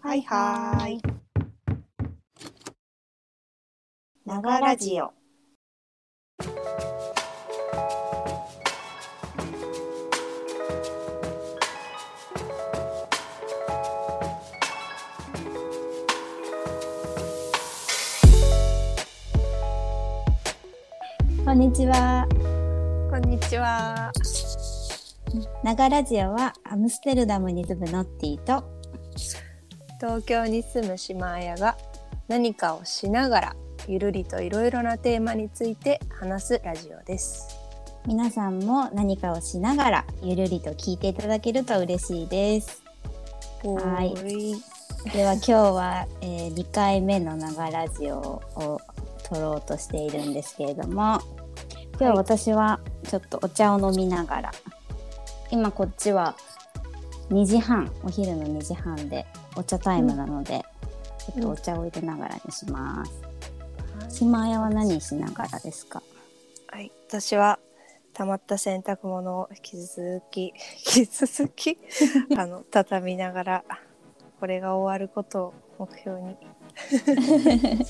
はいはーい。ながラジオ。こんにちは。こんにちは。ながラジオはアムステルダムに住むノッティと東京に住む島綾が何かをしながらゆるりといろいろなテーマについて話すラジオです。皆さんも何かをしながらゆるりと聞いていただけると嬉しいです。はいい。では今日は、えー、2回目のながラジオを撮ろうとしているんですけれども今日は私はちょっとお茶を飲みながら今こっちは2時半お昼の2時半でお茶タイムなので、ちょっとお茶を入れながらにします。島屋は何しながらですか？はい。私は溜まった洗濯物を引き続き 引き続き あの畳みながらこれが終わることを目標に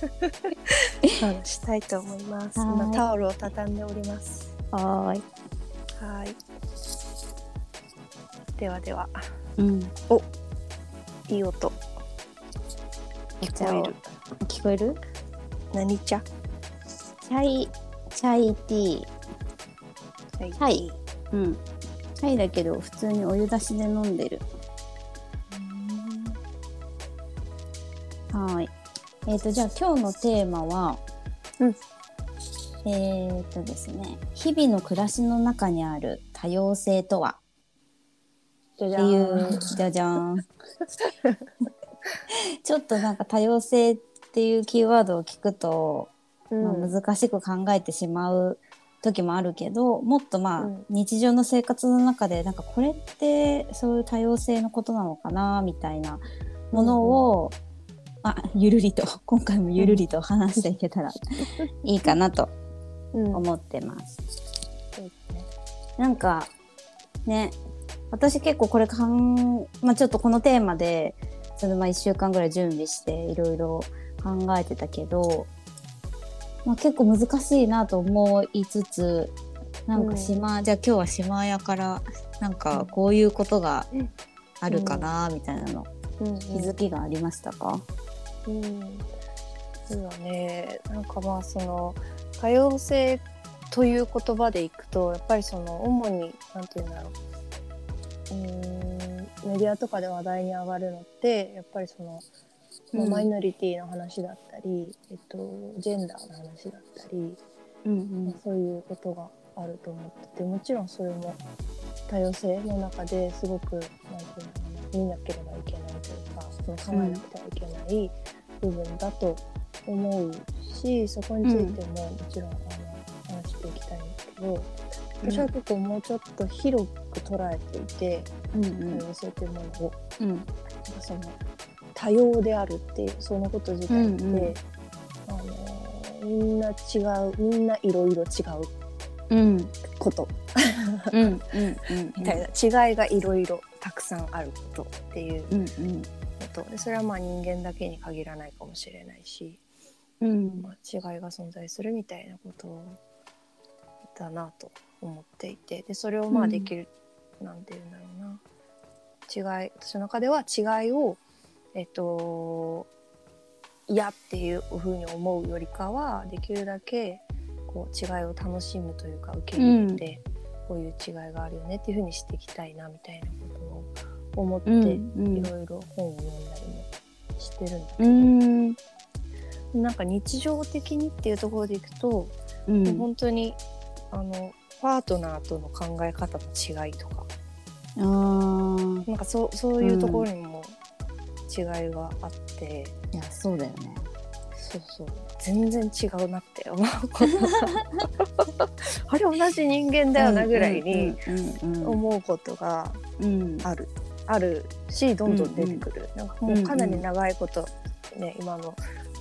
したいと思います。はい今タオルを畳んでおります。はーい。はい。ではでは、うん。いい音。聞こえる。聞こえる？何茶？チャイ、チャイティー。はい。うん。チャイだけど普通にお湯出しで飲んでる。はい。えっ、と、じゃあ今日のテーマは、うんえっ、とですね、日々の暮らしの中にある多様性とは？っていう、じゃじゃーん。ちょっとなんか多様性っていうキーワードを聞くと、まあ、うん難しく考えてしまう時もあるけどもっとまあ、うん。日常の生活の中でなんかこれってそういう多様性のことなのかなみたいなものを、あゆるりと。今回もゆるりと話していけたら いいかなとうん。思ってます。なんかね私結構これかん、まあ、ちょっとこのテーマでそのまあ1週間ぐらい準備していろいろ考えてたけど、まあ、結構難しいなと思いつつなんか島、じゃあ今日は島屋からなんかこういうことがあるかなみたいなの、うん。気づきがありましたか、うん、そうだね。なんかまあその多様性という言葉でいくとやっぱりその主になんていうんだろううーんメディアとかで話題に上がるのってやっぱりその、マイノリティの話だったり、えっと、ジェンダーの話だったり、うんまあそういうことがあると思っててもちろんそれも多様性の中ですごくなんていうの見なければいけないというかその考えなくてはいけない部分だと思うし、そこについてももちろんあの話していきたいんですけど、私は結構もうちょっと広く捉えていて、うんうん。多様性というものをうん。その多様であるっていうそのこと自体って、うんうん。あのみんな違うみんないろいろ違ううんこと。うん。うんうんみたいな違いがいろいろたくさんあることっていううんうん。こと。でそれはまあ人間だけに限らないかもしれないし、うん。まあ、違いが存在するみたいなことだなと思っていてでそれをまうん。あできる、なんていうんだろうな。違い私の中では違いをえっと嫌っていうふうに思うよりかはできるだけこう違いを楽しむというか受け入れて、こういう違いがあるよねっていうふうにしていきたいなみたいなことを思って、うんうん。いろいろ本を読んだりもしてるんだけうど、ん。なんか日常的にっていうところでいくと、うん。本当にあのパートナーとの考え方の違いとか。あー。なんかそうそういうところにも違いがあって、いやそうだよね。そうそう。全然違うなって思うこと。が あれ同じ人間だよなぐらいにうんうんうん思うことがうん。ある、あるしどんどん出てくる、なんかもうかなり長いこと、ね、今の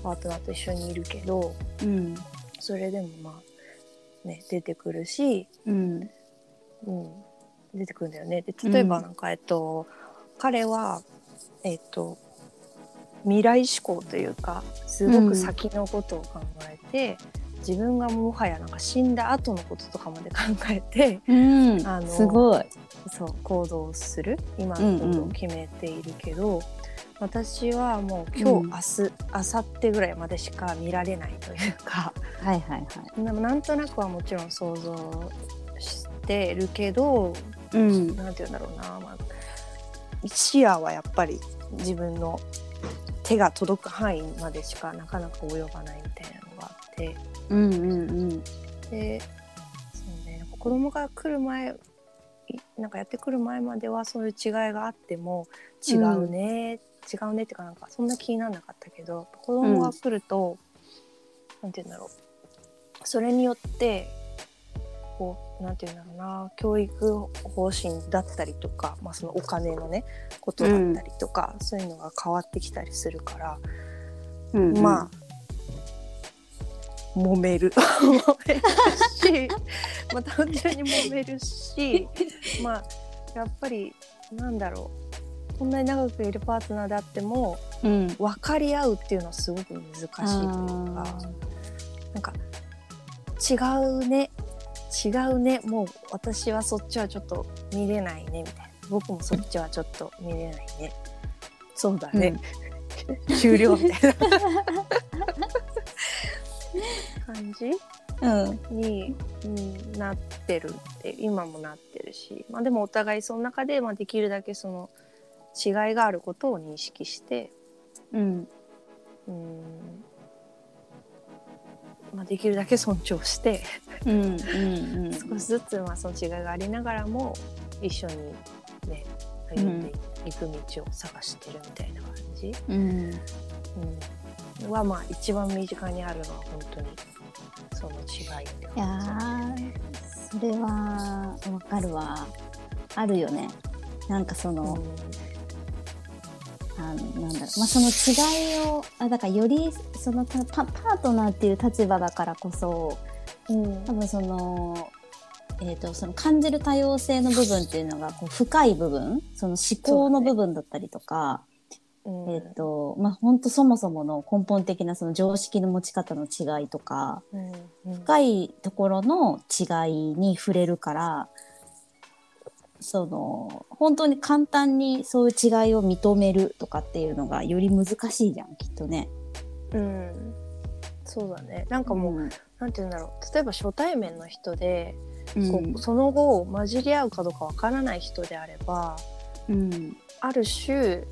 パートナーと一緒にいるけどうん。それでもまあね出てくるし、うん。うん、出てくるんだよね。で例えばうん。なんか、えっと彼はえっと未来志向というかすごく先のことを考えて、自分がもはやなんか死んだ後のこととかまで考えてうん、あのすごい。そう行動する。今の行動を決めているけど、私はもう今日、うん明日明後日ぐらいまでしか見られないというかはいはいはい。でもなんとなくはもちろん想像してるけどうん。なんて言うんだろうな、まあ、視野はやっぱり自分の手が届く範囲までしかなかなか及ばないみたいなのがあってうんうんうん。でそうね子供が来る前いなんかやってくる前まではそういう違いがあっても違うね、違うねっていうかなんかそんな気にならなかったけど子供が来ると、なんて言うんだろう。それによってこうなんて言うんだろうな。教育方針だったりとか、まあ、そのお金のねことだったりとか、そういうのが変わってきたりするから、うんうん、まあ揉める。揉めるし まあ単純に揉めるしまあやっぱりなんだろうこんなに長くいるパートナーであってもうん、分かり合うっていうのはすごく難しいというかなんか違うね違うねもう私はそっちはちょっと見れないねみたいな。僕もそっちはちょっと見れないね。そうだね、終了みたいな。感じ？うん。に、うん、なってるって今もなってるし、まあ、でもお互いその中で、まあ、できるだけその違いがあることを認識して、うん。うん。まあ、できるだけ尊重してうんうんうん。少しずつまあその違いがありながらも一緒にね歩んでいく道を探してるみたいな感じ、うん。うん、はまあ一番身近にあるのは本当にその違いっていや感じ。ーそれはわかるわ。あるよね。なんかその、あのなんだろう、まあ、その違いをあだからよりそのたパパートナーっていう立場だからこそうん。多分その,、えー、とその感じる多様性の部分っていうのがこう深い部分その思考の部分だったりとか、うん。えっ、とまあ本当そもそもの根本的なその常識の持ち方の違いとかうん。うん。深いところの違いに触れるからその本当に簡単にそういう違いを認めるとかっていうのがより難しいじゃんきっとね。うん、そうだね。なんかもう、うん。なんて言うんだろう。例えば初対面の人で、うん。こうその後混じり合うかどうかわからない人であればうん。ある種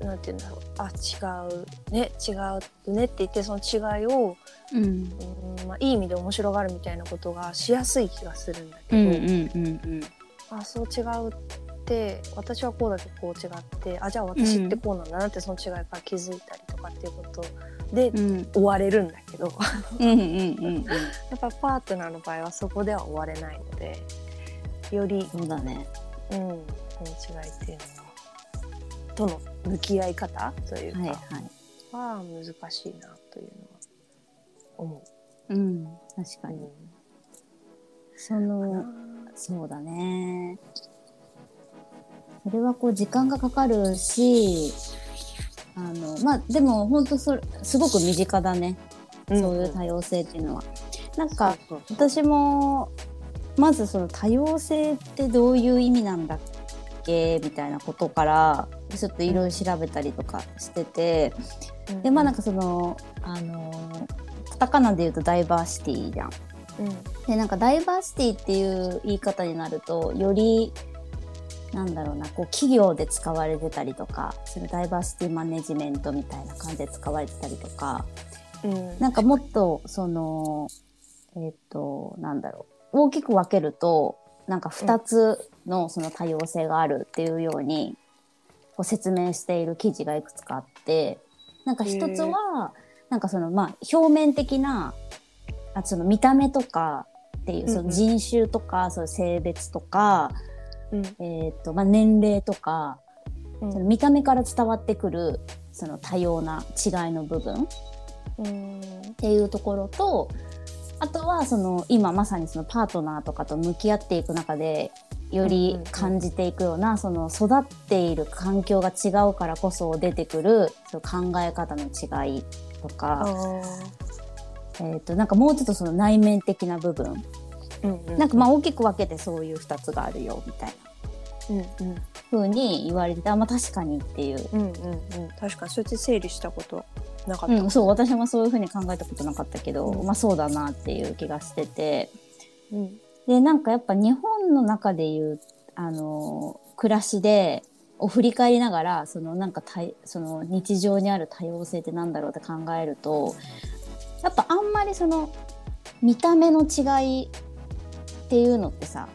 なんて言うんだろう。あ違うね。違うねって言ってその違いを、うん。うんまあ、いい意味で面白がるみたいなことがしやすい気がするんだうけど、んうんうんあそう違うって私はこうだけどこう違ってあじゃあ私ってこうなんだなってその違いから気づいたりとかっていうことでうん終われるんだけど。うん やっぱパートナーの場合はそこでは終われないのでより、そうだね。うん、その違いっていうのはとの向き合い方というか、はいはい。は難しいなというのは思うん確かう。に。うそのんそうだね。それはこう時間がかかるし、あのまあでも本当それすごく身近だね。そういう多様性っていうのは。なんか私もまずその多様性ってどういう意味なんだっけ？みたいなことからちょっといろいろ調べたりとかしてて、うんでまあなんかそのあのカタカナで言うとダイバーシティじゃん。うん。でなんかダイバーシティっていう言い方になるとよりなんだろうなこう企業で使われてたりとかそのダイバーシティマネジメントみたいな感じで使われてたりとかうん。なんかもっとそのえっ、となんだろう大きく分けるとなんか2つのその多様性があるっていうようにこう説明している記事がいくつかあってなんか一つはなんかそのまあ表面的なあその見た目とかっていうその人種とか、その性別とか、うん。えっとまあ、年齢とかうん。その見た目から伝わってくるその多様な違いの部分うん。っていうところとあとはその今まさにそのパートナーとかと向き合っていく中でより感じていくような、その育っている環境が違うからこそ出てくるその考え方の違いとか、えー、となんかもうちょっとその内面的な部分、うんうん、なんかまあ大きく分けてそういう2つがあるよみたいな。うんうん。風に言われてあまあ確かにっていう、うんうんうん。確かにそうやって整理したことなかった、うん、そう私もそういう風に考えたことなかったけど、うん。まあそうだなっていう気がしてて。うん。でなんかやっぱ日本の中でいうあの暮らしでを振り返りながらそのなんかたいその日常にある多様性ってなんだろうって考えるとやっぱあんまりその見た目の違いっていうのってさ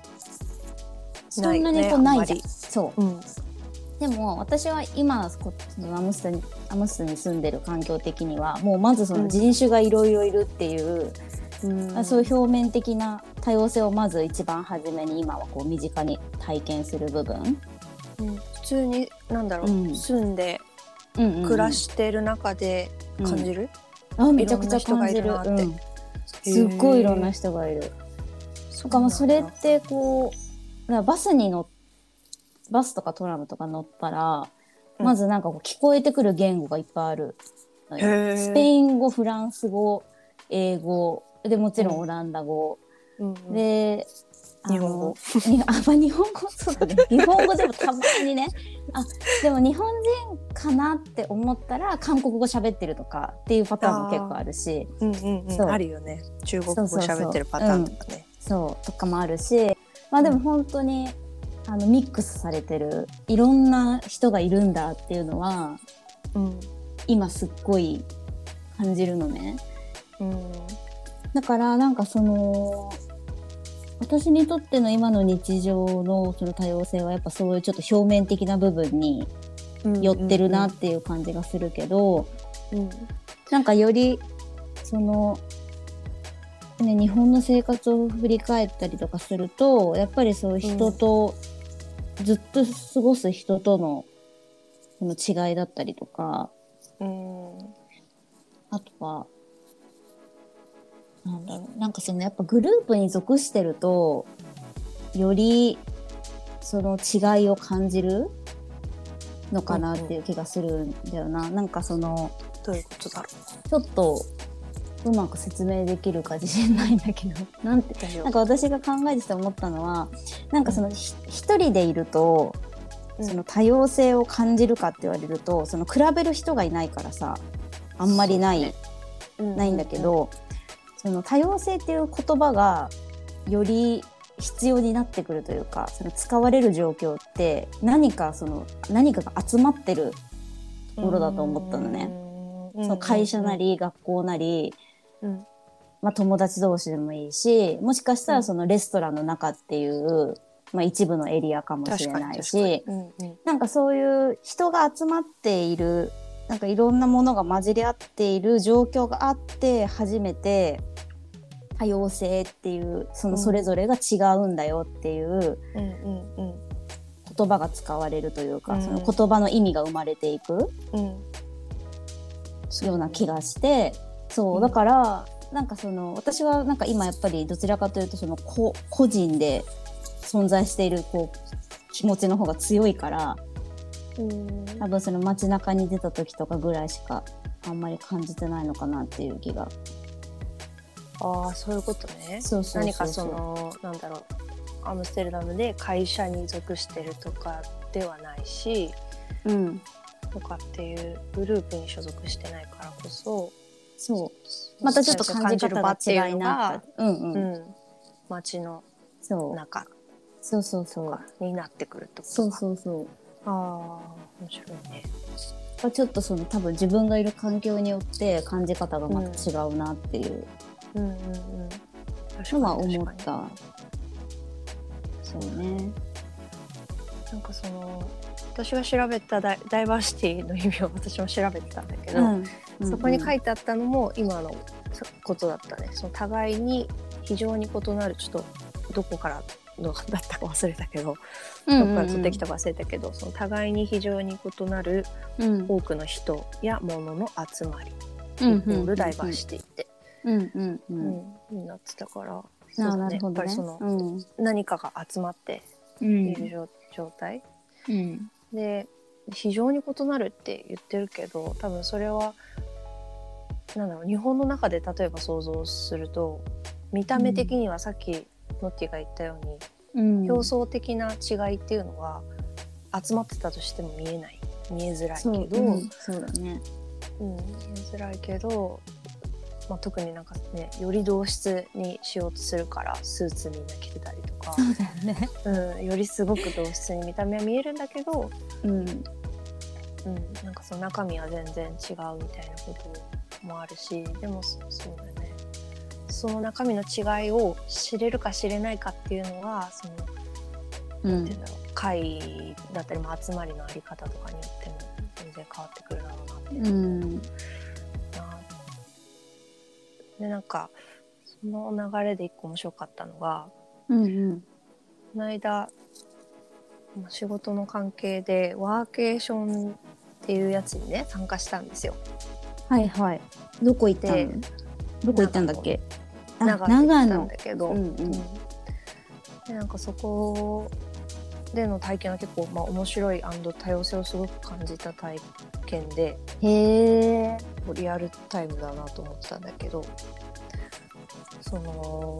そんなにこうないじゃん。ねそう。うん。でも私は今こそのアムステルアムスに住んでる環境的にはもうまずその人種がいろいろいるっていう、うん。あそういう表面的な多様性をまず一番初めに今はこう身近に体験する部分、うん。普通になんだろう、うん。住んでうんうんうん。暮らしてる中で感じる、あめちゃくちゃ感じる。うん、すっごいいろんな人がいる。とかもうそれってこうバスに乗っバスとかトラムとか乗ったら、うん。まずなんかこう聞こえてくる言語がいっぱいあるスペイン語フランス語英語でもちろんオランダ語、うんうん。で日本語。に あ、まあ、日本語？そうだね。日本語でもたまにね。あでも日本人かなって思ったら韓国語喋ってるとかっていうパターンも結構あるし。うんうんうん。あるよね。中国語喋ってるパターンとかね。そう。とかもあるし。まあでも本当に、あのミックスされてる。いろんな人がいるんだっていうのはうん。今すっごい感じるのね。うん。だからなんかその私にとっての今の日常のその多様性はやっぱそういうちょっと表面的な部分に寄ってるなっていう感じがするけど、うん。なんかよりその、ね、日本の生活を振り返ったりとかするとやっぱりそういう人と、ずっと過ごす人とのその違いだったりとかうん。あとはなんだろう。なんかそのやっぱグループに属してるとよりその違いを感じるのかなっていう気がするんだよな。なんかそのどういうことだろちょっとうまく説明できるか自信ないんだけど。なんてうなんか私が考えてて思ったのはなんかそのひ一人でいるとうん。その多様性を感じるかって言われるとその比べる人がいないからさあんまりない、ないんだけど、その多様性っていう言葉がより必要になってくるというかその使われる状況って何かその何かが集まってるところだと思ったのね。うん。その会社なり学校なり、うん。まあ、友達同士でもいいしもしかしたうん。らそのレストランの中っていう、まあ、一部のエリアかもしれないしうんうん。なんかそういう人が集まっているなんかいろんなものが混じり合っている状況があって初めて多様性っていうそのそれぞれが違うんだよっていううんうんうん言葉が使われるというか、うん。その言葉の意味が生まれていく。うん。ような気がしてそう、うん。だからなんかその私はなんか今やっぱりどちらかというとその個個人で存在しているこう気持ちの方が強いからうん多分その街中に出た時とかぐらいしかあんまり感じてないのかなっていう気が。ああそういうことね。そうそう何かそのなんだろう。アムステルダムで会社に属してるとかではないしうん。とかっていうグループに所属してないからこそ。そう。またちょっと感じ方が違いなうんうん、うん。街のそう。中そうそうそう。になってくるってことそうかそうそうああ面白いね。まあちょっとその多分自分がいる環境によって感じ方がまた違うなっていう。うんうんうん。確のは思った。そうね。なんかその私が調べたダイダイバーシティの意味を私も調べてたんだけど、そこに書いいてあったのも今のことだったね。その互いに非常に異なるちょっとどこからのだったか忘れたけど、てどこから取ってきたか忘れたけどその互いに非常に異なるうん。多くの人や物の集まり、うんイコールダイバーシティって、うんうんううんんになってたからあそうだね。やっぱりその、うん。何かが集まってうんいる状状態。うん。で非常に異なるって言ってるけど多分それはなんだろう日本の中で例えば想像すると見た目的にはさっきノッティが言ったように、うん。表層的な違いっていうのは集まってたとしても見えない。見えづらいけそうど、うんそうだね。うん、見えづらいけど、まあ、特になんかねより同質にしようとするからスーツみんな着てたりとか、そうだよね。うん、よりすごく同質に見た目は見えるんだけど、うん。うん、なんかその中身は全然違うみたいなこともあるしでもそそうだねその中身の違いを知れるか知れないかっていうのはそのうん。なんていうんだろう会だったりも集まりのあり方とかによっても全然変わってくるだろうなって。いううん。なでなんかその流れで一個面白かったのがうんうん。この間まあ仕事の関係でワーケーションっていうやつにね参加したんですよ。はいはい。どこ行ったでのどこ行ったんだっけ？あ長野。長行ったん野。だけど、うんうん。うんでなんかそこでの体験は結構、まあ、面白い多様性をすごく感じた体験でへえ。リアルタイムだなと思ってたんだけどその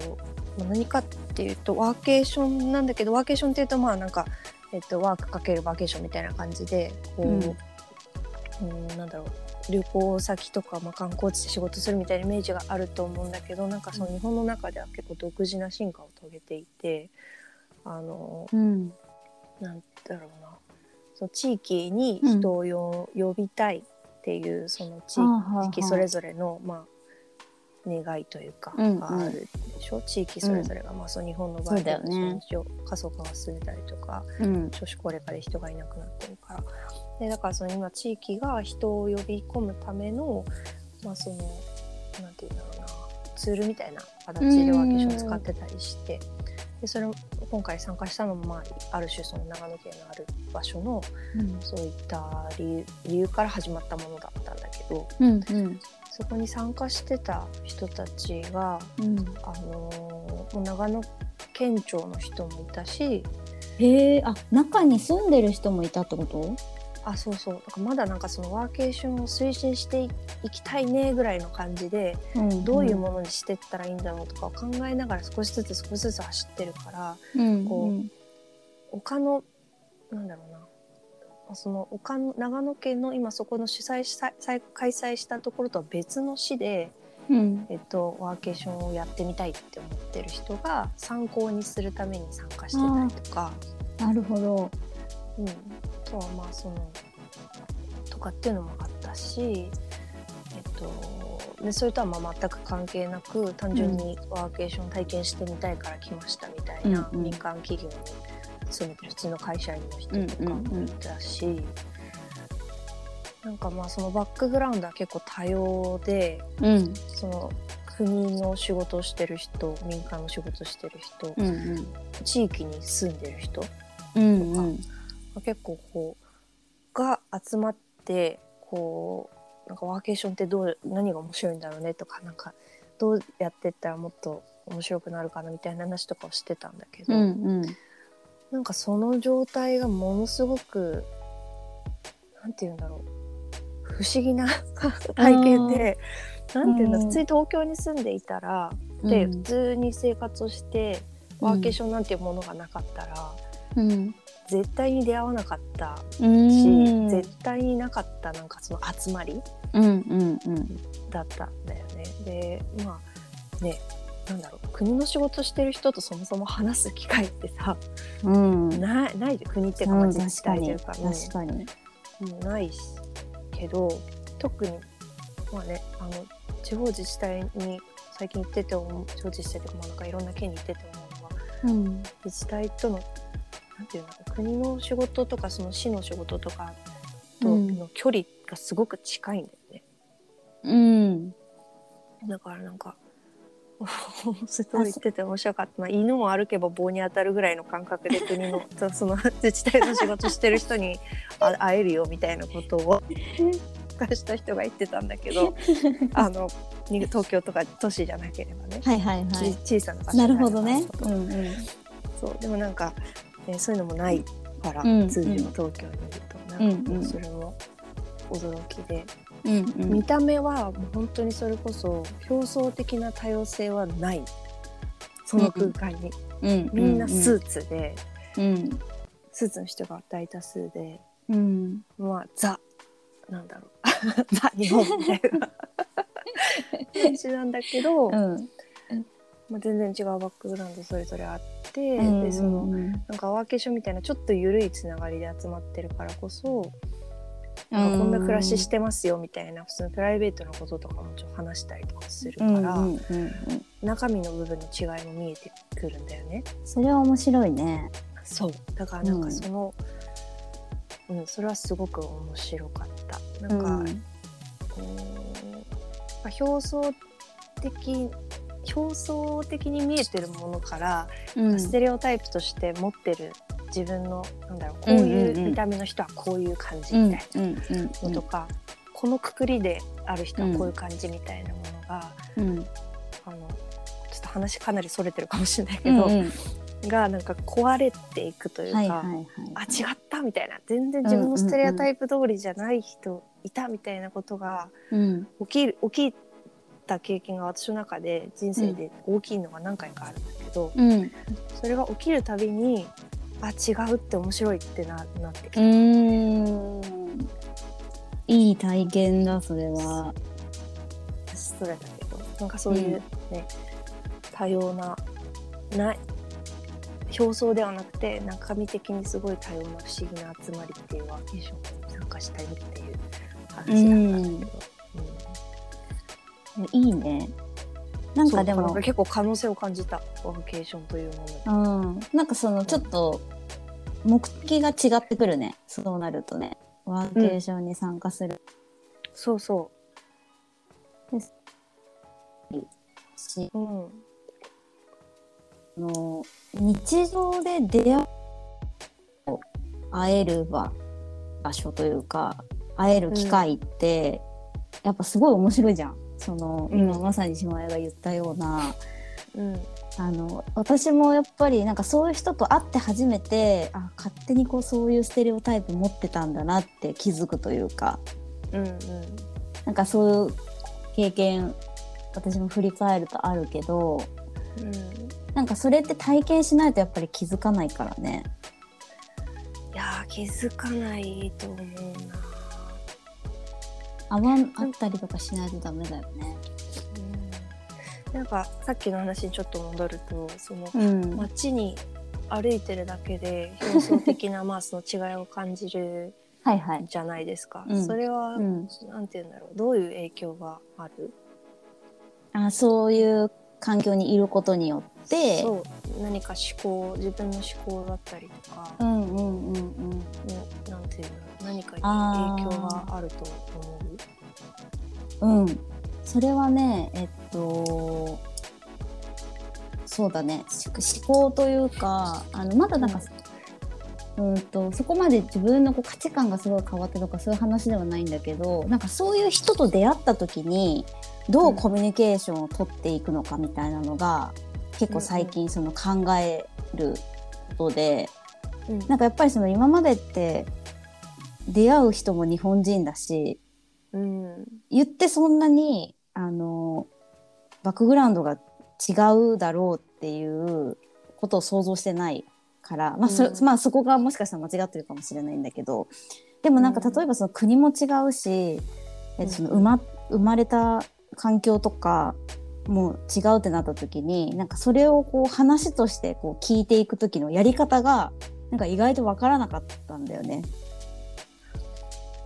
まあ何かっていうとワーケーションなんだけどワーケーションっていうとまあなんか、えっと、ワークかけるバケーションみたいな感じでこう、うん、なんだろう旅行先とか、まあ、観光地で仕事するみたいなイメージがあると思うんだけどなんかその日本の中では結構独自な進化を遂げていてあのうん。なんだろうな。その地域に人をよ、呼びたいっていうその地域それぞれの、まあ、願いというか、うんうん。があるでしょ？地域それぞれが、まあ、その日本の場合そうだよね。過疎化が進んでたりとかうん。少子高齢化で人がいなくなってるからでだからその今地域が人を呼び込むためのまあそのなんていうんだろうなツールみたいな形でワーケーションを使ってたりしてでそれ今回参加したのも、まあ、ある種その長野県のある場所のそういった理由から始まったものだったんだけどうん。うんそこに参加してた人たちが、うん。あのーもう長野県庁の人もいたしへえあ中に住んでる人もいたってこと？あそうそう。だからまだなんかそのワーケーションを推進していきたいねぐらいの感じでどういうものにしてったらいいんだろうとかを考えながら少しずつ少しずつ走ってるからうんこううん他のなんだろうな。その他の長野県の今そこの主催し開催したところとは別の市で、うん。えっと、ワーケーションをやってみたいって思ってる人が参考にするために参加してたりとか、なるほど。うん、あとはまあそのとかっていうのもあったし、えっと、でそれとはまあ全く関係なく単純にワーケーション体験してみたいから来ましたみたいな、うんうん。民間企業に勤めてる普通の会社員の人とかもいたし、なんかまあそのバックグラウンドは結構多様でうん。その国の仕事をしてる人民間の仕事をしてる人、うんうん。地域に住んでる人うんうん結構こうが集まってこうなんかワーケーションってどう何が面白いんだろうねとかなんかどうやってったらもっと面白くなるかなみたいな話とかをしてたんだけど、うんうん。なんかその状態がものすごくなんて言うんだろう。不思議な体験でなんて言うんだろう。ん。う普通に東京に住んでいたら、で普通に生活をしてワーケーションなんていうものがなかったら、うん絶対に出会わなかったうん。し、絶対になかったなんかその集まりうんうんうん。だったんだよね。でまあねなんだろう国の仕事してる人とそもそも話す機会ってさうん。ないないで国っていうか、まあ、自治体というか,、うん確かに。もうないしけど特にまあねあの地方自治体に最近行ってて思う地方自治体とかまあなんかいろんな県に行ってて思うのはうん。自治体とのなんていうの国の仕事とかその市の仕事とかとうん。の距離がすごく近いんだよね。うん。だからなんかすごい言ってて面白かった。な犬も歩けば棒に当たるぐらいの感覚で国のそ その自治体の仕事してる人にあ会えるよみたいなことを参加 した人が言ってたんだけど あのに東京とか都市じゃなければね、はいはいはい。ち小さな場所なるほどね。うんうん。そう。でもなんかね、そういうのもないから、うん通常東京にいるとなんかうんうん。それも驚きで、うんうん。見た目はもう本当にそれこそ表層的な多様性はない。その空間に、うんみんなスーツで、うん。スーツの人が大多数でうん。まあザ。なんだろう。ザ日本みたいな。感じなんだけど、うんまあ、全然違うバックグラウンドそれぞれあって、うんでそのうんなんかワーケーションみたいなちょっと緩いつながりで集まってるからこそ、なんかこんな暮らししてますよみたいな普通のプライベートのこととかもちょっと話したりとかするから、うんうんうんうん中身の部分の違いも見えてくるんだよね。それは面白いね。そうだからなんかその、うんそれはすごく面白かった。なんか、うんうーんまあ表層的表層的に見えてるものから、うん。ステレオタイプとして持ってる自分のなんだろうこういう見た目の人はこういう感じみたいうんうんなのとか、このくくりである人はこういう感じみたいなものが、うん。あのちょっと話かなりそれてるかもしれないけど、うんうん。がなんか壊れていくというか、はいはいはい。あ違ったみたいな全然自分のステレオタイプ通りじゃない人いたみたいなことがうん。起きる起きた経験が私の中で人生で大きいのが何回かあるんだけど、うん。それが起きるたびにあ違うって面白いってななってきうた、いい体験だそれは。ストレートだけどなんかそういうね、多様なない表層ではなくて中身的にすごい多様な不思議な集まりっていうワーケーションに参加したいっていう話なんだけど、いいね。なんかでも。結構可能性を感じた。ワーケーションというもの。にうん、なんかそのちょっと目的が違ってくるね。そうなるとね。ワーケーションに参加する。そうそし、う、うん、あの日常で出会う会える場場所というか会える機会って、やっぱすごい面白いじゃん。その、うん今まさに島屋が言ったようなうん、あの私もやっぱりなんかそういう人と会って初めてあ勝手にこうそういうステレオタイプ持ってたんだなって気づくというかうん、うん、なんかそういう経験私も振り返るとあるけどうん。なんかそれって体験しないとやっぱり気づかないからね。いやー気づかないと思うな。合わんあったりとかしないとダメだよね。うん、なんかさっきの話にちょっと戻るとそのうん。街に歩いてるだけで表層的なまあその違いを感じる はいはい。じゃないですか。うん。それは、うん、なんて言うんだろう。どういう影響がある？あそういう環境にいることによってそう。何か思考自分の思考だったりとか、うんうんうんうん。ねなんていうんだろう。何かに影響があると思ううん、それはねえっとそうだね。し思考というかあのまだなんか、うん、とそこまで自分のこう価値観がすごい変わってとかそういう話ではないんだけどなんかそういう人と出会った時にどうコミュニケーションを取っていくのかみたいなのが結構最近その考えることで、うん。なんかやっぱりその今までって出会う人も日本人だしうん。言ってそんなにあのバックグラウンドが違うだろうっていうことを想像してないから、まあそうん。まあ、そこがもしかしたら間違ってるかもしれないんだけどでもなんかうん。例えばその国も違うし、えっとその生ま生まれた環境とかも違うってなった時になんかそれをこう話としてこう聞いていく時のやり方がなんか意外とわからなかったんだよね。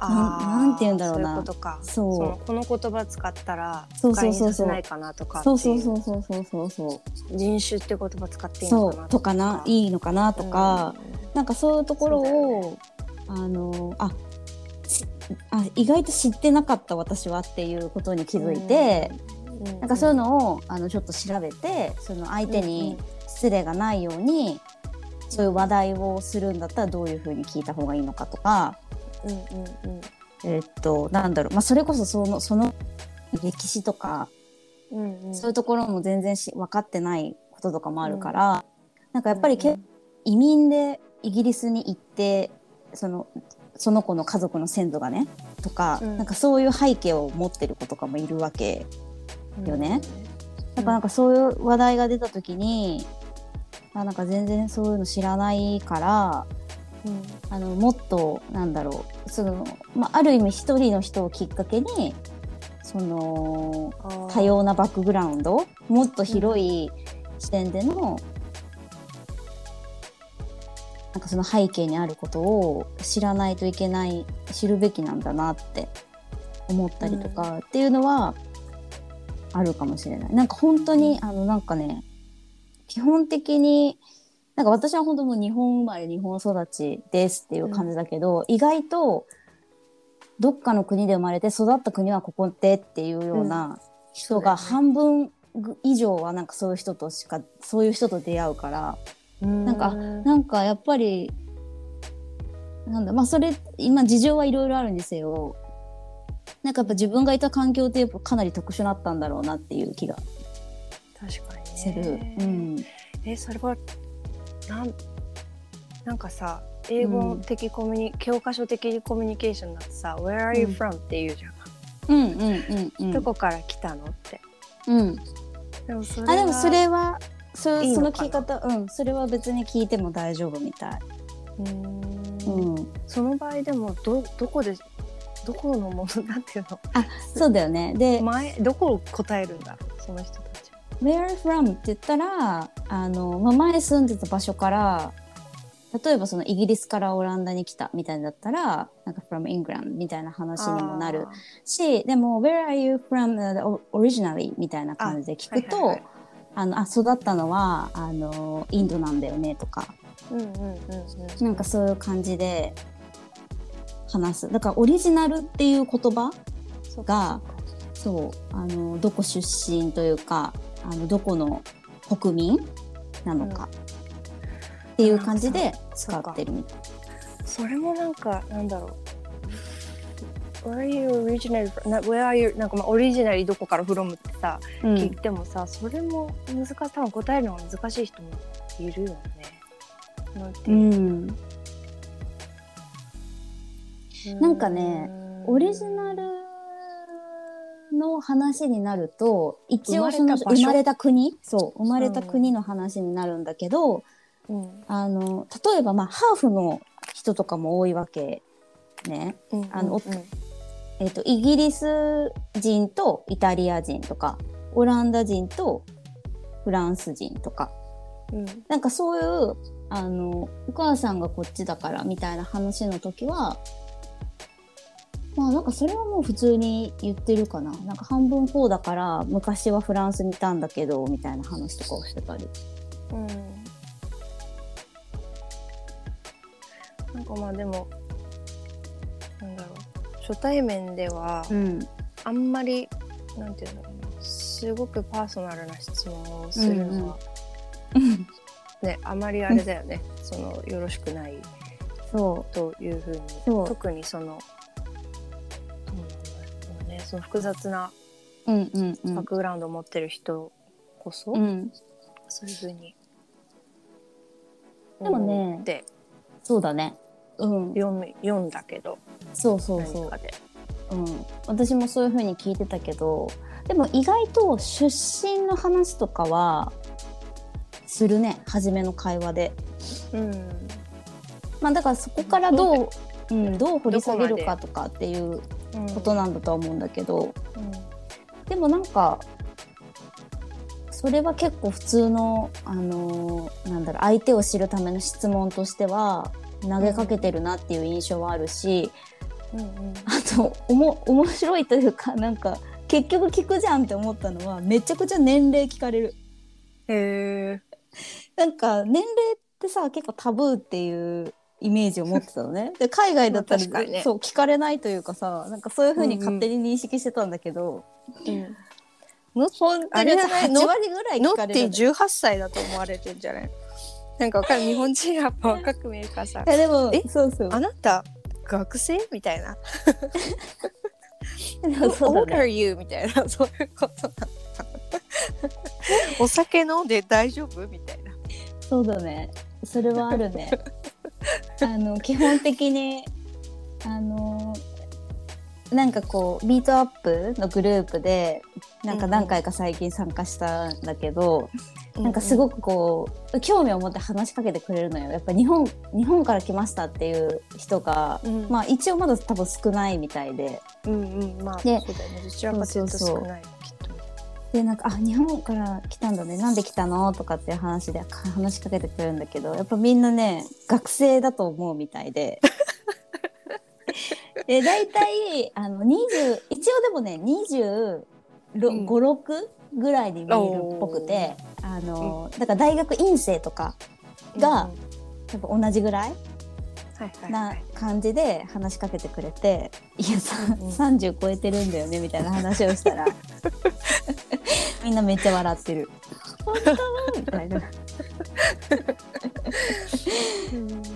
なんて言うんだろうな。そういうことか。そう。この言葉使ったらそう使いうにさせないかなとかそいう。うそうそうそうそうそうそう。人種って言葉使っていいのかなとか。ないいのかなとか、なんかそういうところを、あのあしあ意外と知ってなかった私はっていうことに気づいて、うん。なんかそういうのをあのちょっと調べてその相手に失礼がないように、そういう話題をするんだったらどういうふうに聞いた方がいいのかとか、うんうんうん。えっとなんだろう、まあ、それこそそのその歴史とか、うんうん。そういうところも全然し分かってないこととかもあるから、なんかやっぱりけ、うん。移民でイギリスに行ってそのその子の家族の先祖がねとか、うん。なんかそういう背景を持ってる子とかもいるわけよね。だからなんかそういう話題が出た時に、あなんか全然そういうの知らないからうん。あのもっとなんだろう。その、まあ、ある意味一人の人をきっかけにその多様なバックグラウンドもっと広い視点での、なんかその背景にあることを知らないといけない知るべきなんだなって思ったりとかっていうのはあるかもしれない。なんか本当に、あのなんかね基本的になんか私は本当もう日本生まれ日本育ちですっていう感じだけど、意外とどっかの国で生まれて育った国はここでっていうような人が半分以上はなんかそういう人としかそういう人と出会うからなんかなんかやっぱりなんだまあそれ今事情はいろいろあるんですよ。なんかやっぱ自分がいた環境ってやっぱかなり特殊だったんだろうなっていう気が確かにね。する。うん、えそれはなんなんかさ英語的コミュニ、教科書的コミュニケーションだとさ「Where are you うん。from?」って言うじゃん、うんうんうんうん。どこから来たの？って。うん。でもそれはあでもそれはそその聞き方うんそれは別に聞いても大丈夫みたい。うーうん。ん、その場合でもどどこでどこのもの？なんていうの？そうだよね。で前どこを答えるんだろう？その人たち。は。「Where from?」って言ったらあの、まあ、前住んでた場所から例えばそのイギリスからオランダに来たみたいだったらなんか「from England」みたいな話にもなる。しでも「Where are you from? uh, originally?」みたいな感じで聞くと、はいはいはいあのあ育ったのはあのインドなんだよねとか。うんうんうんうん。なんかそういう感じで話す。だからオリジナルっていう言葉がそうあのどこ出身というかあのどこの国民なのか、っていう感じで使ってるみたい。それもなんかなんだろう。Where are you originally Where are you なんかまあオリジナリどこから from ってさ、うん。聞いてもさそれも難しい多分答えるのが難しい人もいるよね。なんてういう、ん、なんかねオリジナルの話になると一応その生まれた国？そう生まれた国の話になるんだけど、うん。あの例えばまあハーフの人とかも多いわけね。うんあのうん。えっとイギリス人とイタリア人とかオランダ人とフランス人とか。うん。なんかそういうあのお母さんがこっちだからみたいな話の時はまあなんかそれはもう普通に言ってるかな。なんか半分こうだから昔はフランスにいたんだけどみたいな話とかをしてたり。うん。なんかまあでもなんだろう。初対面ではうん。あんまりなんていうんだろうなすごくパーソナルな質問をするのは、ねあまりあれだよね、そのよろしくない。そというふうに。特にそのその複雑なバックグラウンドを持ってる人こそ、うん、そういうふうにでもねそうだね。うん、読む読んだけどそうそうそう。うん、私もそういう風に聞いてたけどでも意外と出身の話とかはするね。初めの会話で。うん。まあだからそこからどう、うん、どう掘り下げるかとかっていうことなんだとは思うんだけど、でもなんかそれは結構普通の、あのーなんだろう相手を知るための質問としては投げかけてるなっていう印象はあるし、うんうんあとおも面白いというかなんか結局聞くじゃんって思ったのはめちゃくちゃ年齢聞かれる。へえ。なんか年齢ってさ結構タブーっていうイメージを持ってたのね。で海外だったら、ね。そう聞かれないというかさなんかそういう風に勝手に認識してたんだけど、うん。本当あにれじゃない8割ぐらい聞かれる。18歳だと思われてんじゃない？なんかわかる日本人やっぱ若く見えるからさ。でもえ？そうそう。あなた学生？みたいな。そうだね。You? みたいな。そういうことなの お酒飲んで大丈夫？みたいな。そうだね。それはあるね。あの基本的にあのなんかこうミートアップのグループでなんか何回か最近参加したんだけど、なんかすごくこう興味を持って話しかけてくれるのよ。やっぱ日本日本から来ましたっていう人が、うん。まあ一応まだ多分少ないみたいで。うんうん。まあでそうだよね。どちらかといそうそうでなんか「あ日本から来たんだね。なんで来たの?」とかっていう話でか話しかけてくれるんだけどやっぱみんなね学生だと思うみたいで。で大体あの20一応でもね25、うん。6ぐらいに見えるっぽくてあの、だから大学院生とかがうん。やっぱ同じぐらい？ない感じで話しかけてくれて「いやさ、うんうん30超えてるんだよね」みたいな話をしたら。みんなめっちゃ笑ってる「本当?」みたいな。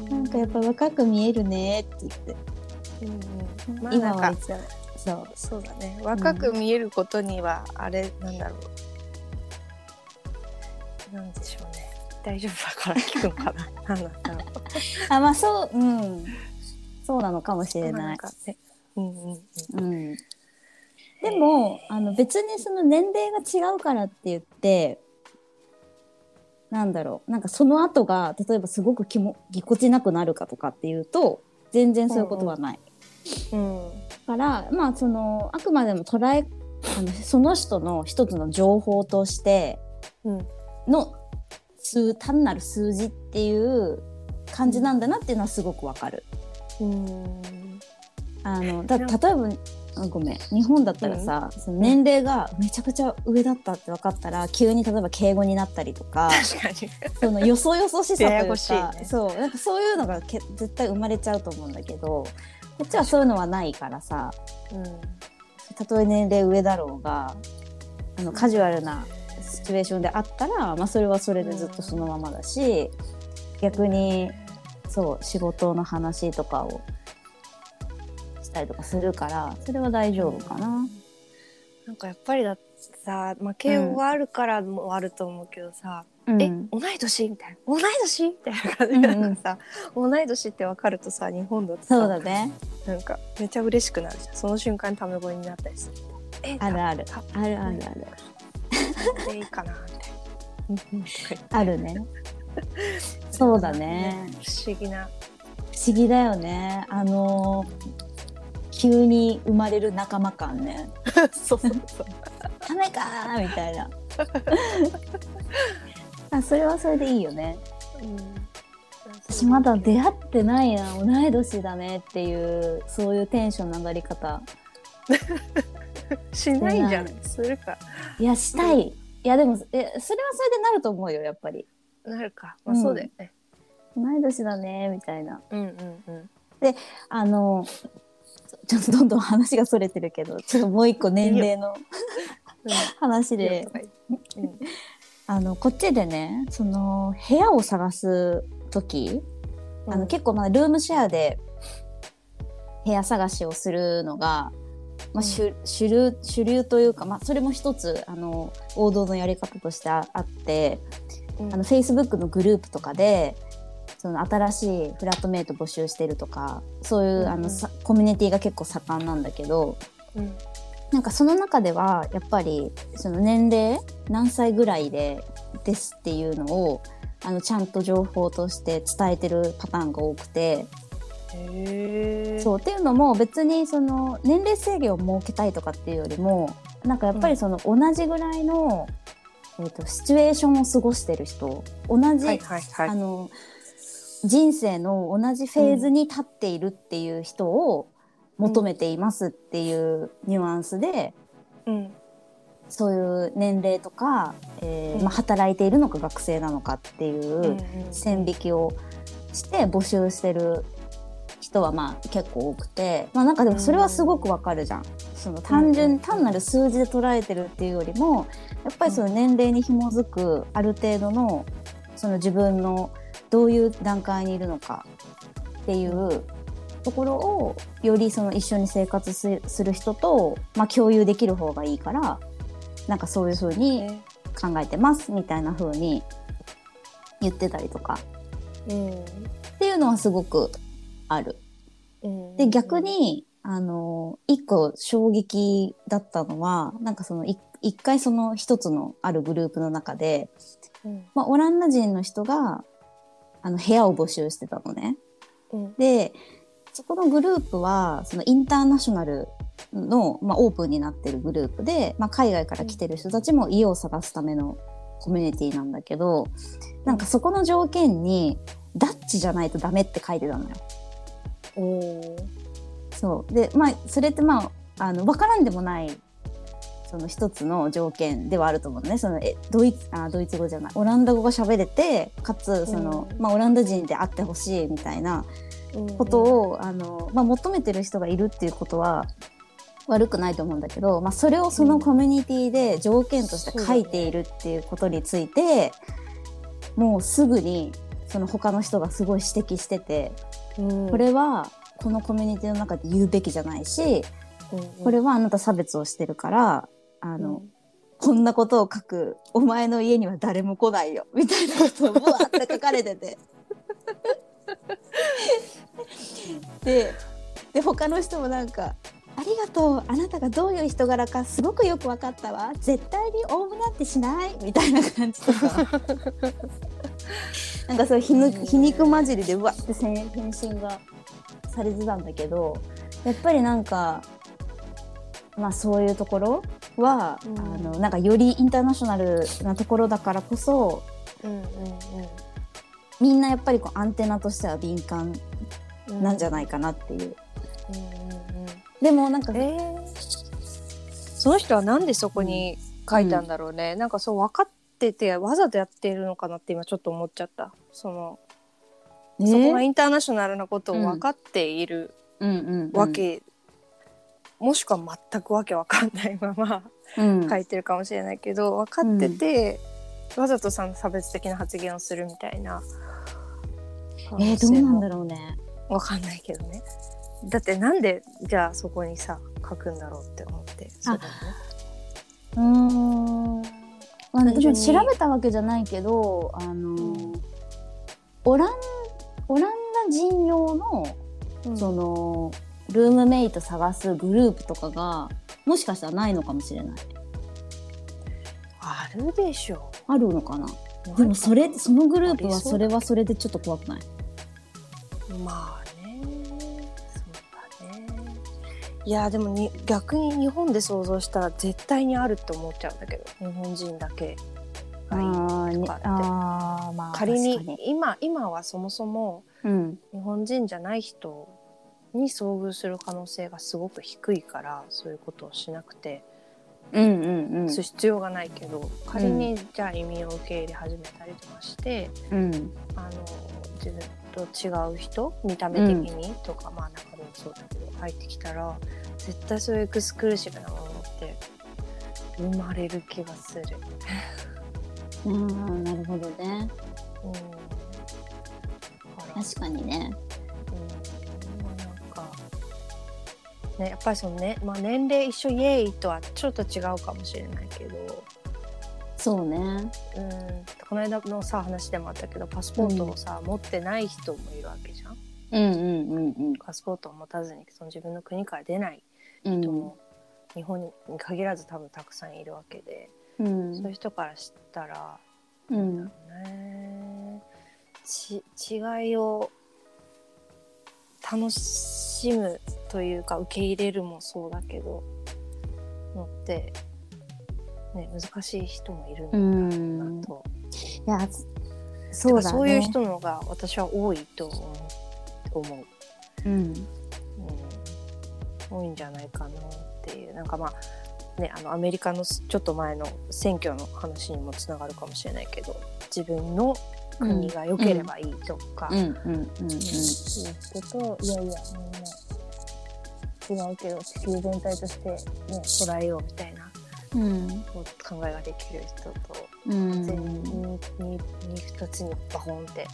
なんかやっぱ若く見えるねって言って、うんうん。まあ今はそう。そうだね。若く見えることにはあれなんだろう。なんでしょうね大丈夫だから聞くのかな？なんなんだろうあまあそううん。そうなのかもしれない。でもあの別にその年齢が違うからって言ってなんだろう。なんかその後が例えばすごく気もぎこちなくなるかとかっていうと全然そういうことはない。うんからまあそのあくまでも捉えあのその人の一つの情報としてうん。の数単なる数字っていう感じなんだなっていうのはすごくわかる。うん。あのだ例えばあごめん。日本だったらさ、その年齢がめちゃくちゃ上だったって分かったら急に例えば敬語になったりとか確かに。そのよそよそしさというかね。そう。なんかそういうのがけ絶対生まれちゃうと思うんだけどこっちはそういうのはないからさうん。たとえ年齢上だろうがあのカジュアルなシチュエーションであったら、まあ、それはそれでずっとそのままだし逆にそう仕事の話とかをしたりとかするからそれは大丈夫かな。なんかやっぱりだってさ、まあ、敬語があるからもあると思うけどさ、うんえ同い年みたいな同い年みたいな感じでなんかさ、同い年って分かるとさ日本だとさそうだね。なんかめっちゃ嬉しくなるじゃんその瞬間にタメ語になったりするえあるあるたあるあるある。でいいかなみたいなあるね。そうだね。不思議な不思議だよね。あのー急に生まれる仲間感ね。そうそうそうダメかーみたいな。あそれはそれでいいよね。うん私まだ出会ってないな同い年だねっていうそういうテンションの上がり方 しないじゃんしするか。いやしたい、いやでもえそれはそれでなると思うよやっぱり。なるか。まあそうだよね、同い年だねみたいな。うん、うんうん。あのちょっとどんどん話がそれてるけどちょっともう一個年齢の 話で。うん。あのこっちでねその部屋を探す時あの結構まあルームシェアで部屋探しをするのが、まあ、主主流主流というか、まあ、それも一つあの王道のやり方としてああってうん。あの Facebook のグループとかでその新しいフラットメイト募集してるとかそういう、うんうん。あのさコミュニティが結構盛んなんだけどうん。なんかその中ではやっぱりその年齢何歳ぐらいでですっていうのをあのちゃんと情報として伝えてるパターンが多くてそうっていうのも別にその年齢制限を設けたいとかっていうよりもなんかやっぱりその同じぐらいの、えー、とシチュエーションを過ごしてる人同じ、はいはいはい。あの人生の同じフェーズに立っているっていう人を求めていますっていうニュアンスで、うん。そういう年齢とか、えーうん。まあ、働いているのか学生なのかっていう線引きをして募集してる人はまあ結構多くて、まあ、なんかでもそれはすごくわかるじゃん。その単うん純単なる数字で捉えてるっていうよりもやっぱりその年齢に紐づくある程度のその自分のどういう段階にいるのかっていうところをよりその一緒に生活すする人と、まあ、共有できる方がいいからなんかそういうふうにね考えてますみたいな風に言ってたりとかうんっていいうのはすごくある。うんで逆、にあの一個衝撃だったのはなんかそのい一回その一つのあるグループの中で、うんまあ、オランダ人の人があの部屋を募集してたのね。うんでそこのグループはそのインターナショナルの、まあ、オープンになってるグループで、まあ、海外から来てる人たちも家を探すためのコミュニティなんだけどなんかそこの条件にダッチじゃないとダメって書いてたのよ。おー。そう。でまあそれってまああの分からんでもないその一つの条件ではあると思うのね。そのえドイツあドイツ語じゃない。オランダ語が喋れてかつその、うん。まあ、オランダ人であってほしいみたいなうんことを、あのまあ、求めてる人がいるっていうことは悪くないと思うんだけど、まあ、それをそのコミュニティで条件として書いているっていうことについて、もうすぐにその他の人がすごい指摘してて、うん。これはこのコミュニティの中で言うべきじゃないし、これはあなた差別をしてるからあの、こんなことを書くお前の家には誰も来ないよみたいなことをブワーって書かれてて。でで他の人もなんか「ありがとう。あなたがどういう人柄かすごくよく分かったわ。絶対にオウムなんてしない」みたいな感じとか。なんかそう皮肉皮肉混じりでうわって返信がされてたんだけどやっぱりなんかまあそういうところは、うん。あのなんかよりインターナショナルなところだからこそうんうんみんなやっぱりこうアンテナとしては敏感うんなんじゃないかなっていう。うんうんうんでもなんか、えー。その人はなんでそこに書いたんだろうね、なんかそう分かっててわざとやってるのかなって今ちょっと思っちゃった。その、えそこがインターナショナルなことを分かっているうん。うんうんわけ、もしくは全くわけわかんないままうん。書いてるかもしれないけど分かってて、わざとさ差別的な発言をするみたいなえー、どうなんだろろうね。うわかんないけどねだってなんでじゃあそこにさ書くんだろうって思ってそうだよねうーん。まあ、でも調べたわけじゃないけど、あのーオランオランダ人用のうんそのルームメイト探すグループとかがもしかしたらないのかもしれない。あるでしょあるのかな？でもそれそのグループはそれははそれでちょっと怖くない？まあいやでもに逆に日本で想像したら絶対にあるって思っちゃうんだけど日本人だけ。がい。いとかって。まあ仮に今今はそもそもうん。日本人じゃない人に遭遇する可能性がすごく低いからそういうことをしなくて、うんうんうん。必要がないけど仮にじゃあ移民を受け入れ始めたりとかして、うん。あの自分と違う人見た目的にとか、まあ中身もそうだけど入ってきたら絶対そういうエクスクルーシブなものって生まれる気がする。うんなるほどね。うん、確かにね。うん。まあなんかねやっぱりそのね、まあ、年齢一緒イエーイとはちょっと違うかもしれないけど、そうね。うん、この間のさ話でもあったけどパスポートをさ、持ってない人もいるわけじゃん。うんうんうんうん。パスポートを持たずにその自分の国から出ないうん。人も、日本に限らず多分たくさんいるわけで、うん。そういう人から知ったらうん。ね。ち違いを楽しむというか受け入れるもそうだけどのって、ね、難しい人もいるんだろうなと、いやそそうね。そういう人の方が私は多いと思う、思ううん。うん、多いんじゃないかなっていう。なんかまあねあのアメリカのちょっと前の選挙の話にもつながるかもしれないけど自分の国が良ければいいとか、うん。うん。うん。うん。いう人といやいやみん。な違うけど地球全体として、ね、捉えようみたいなうん。考えができる人とうん全にに2つにバコンって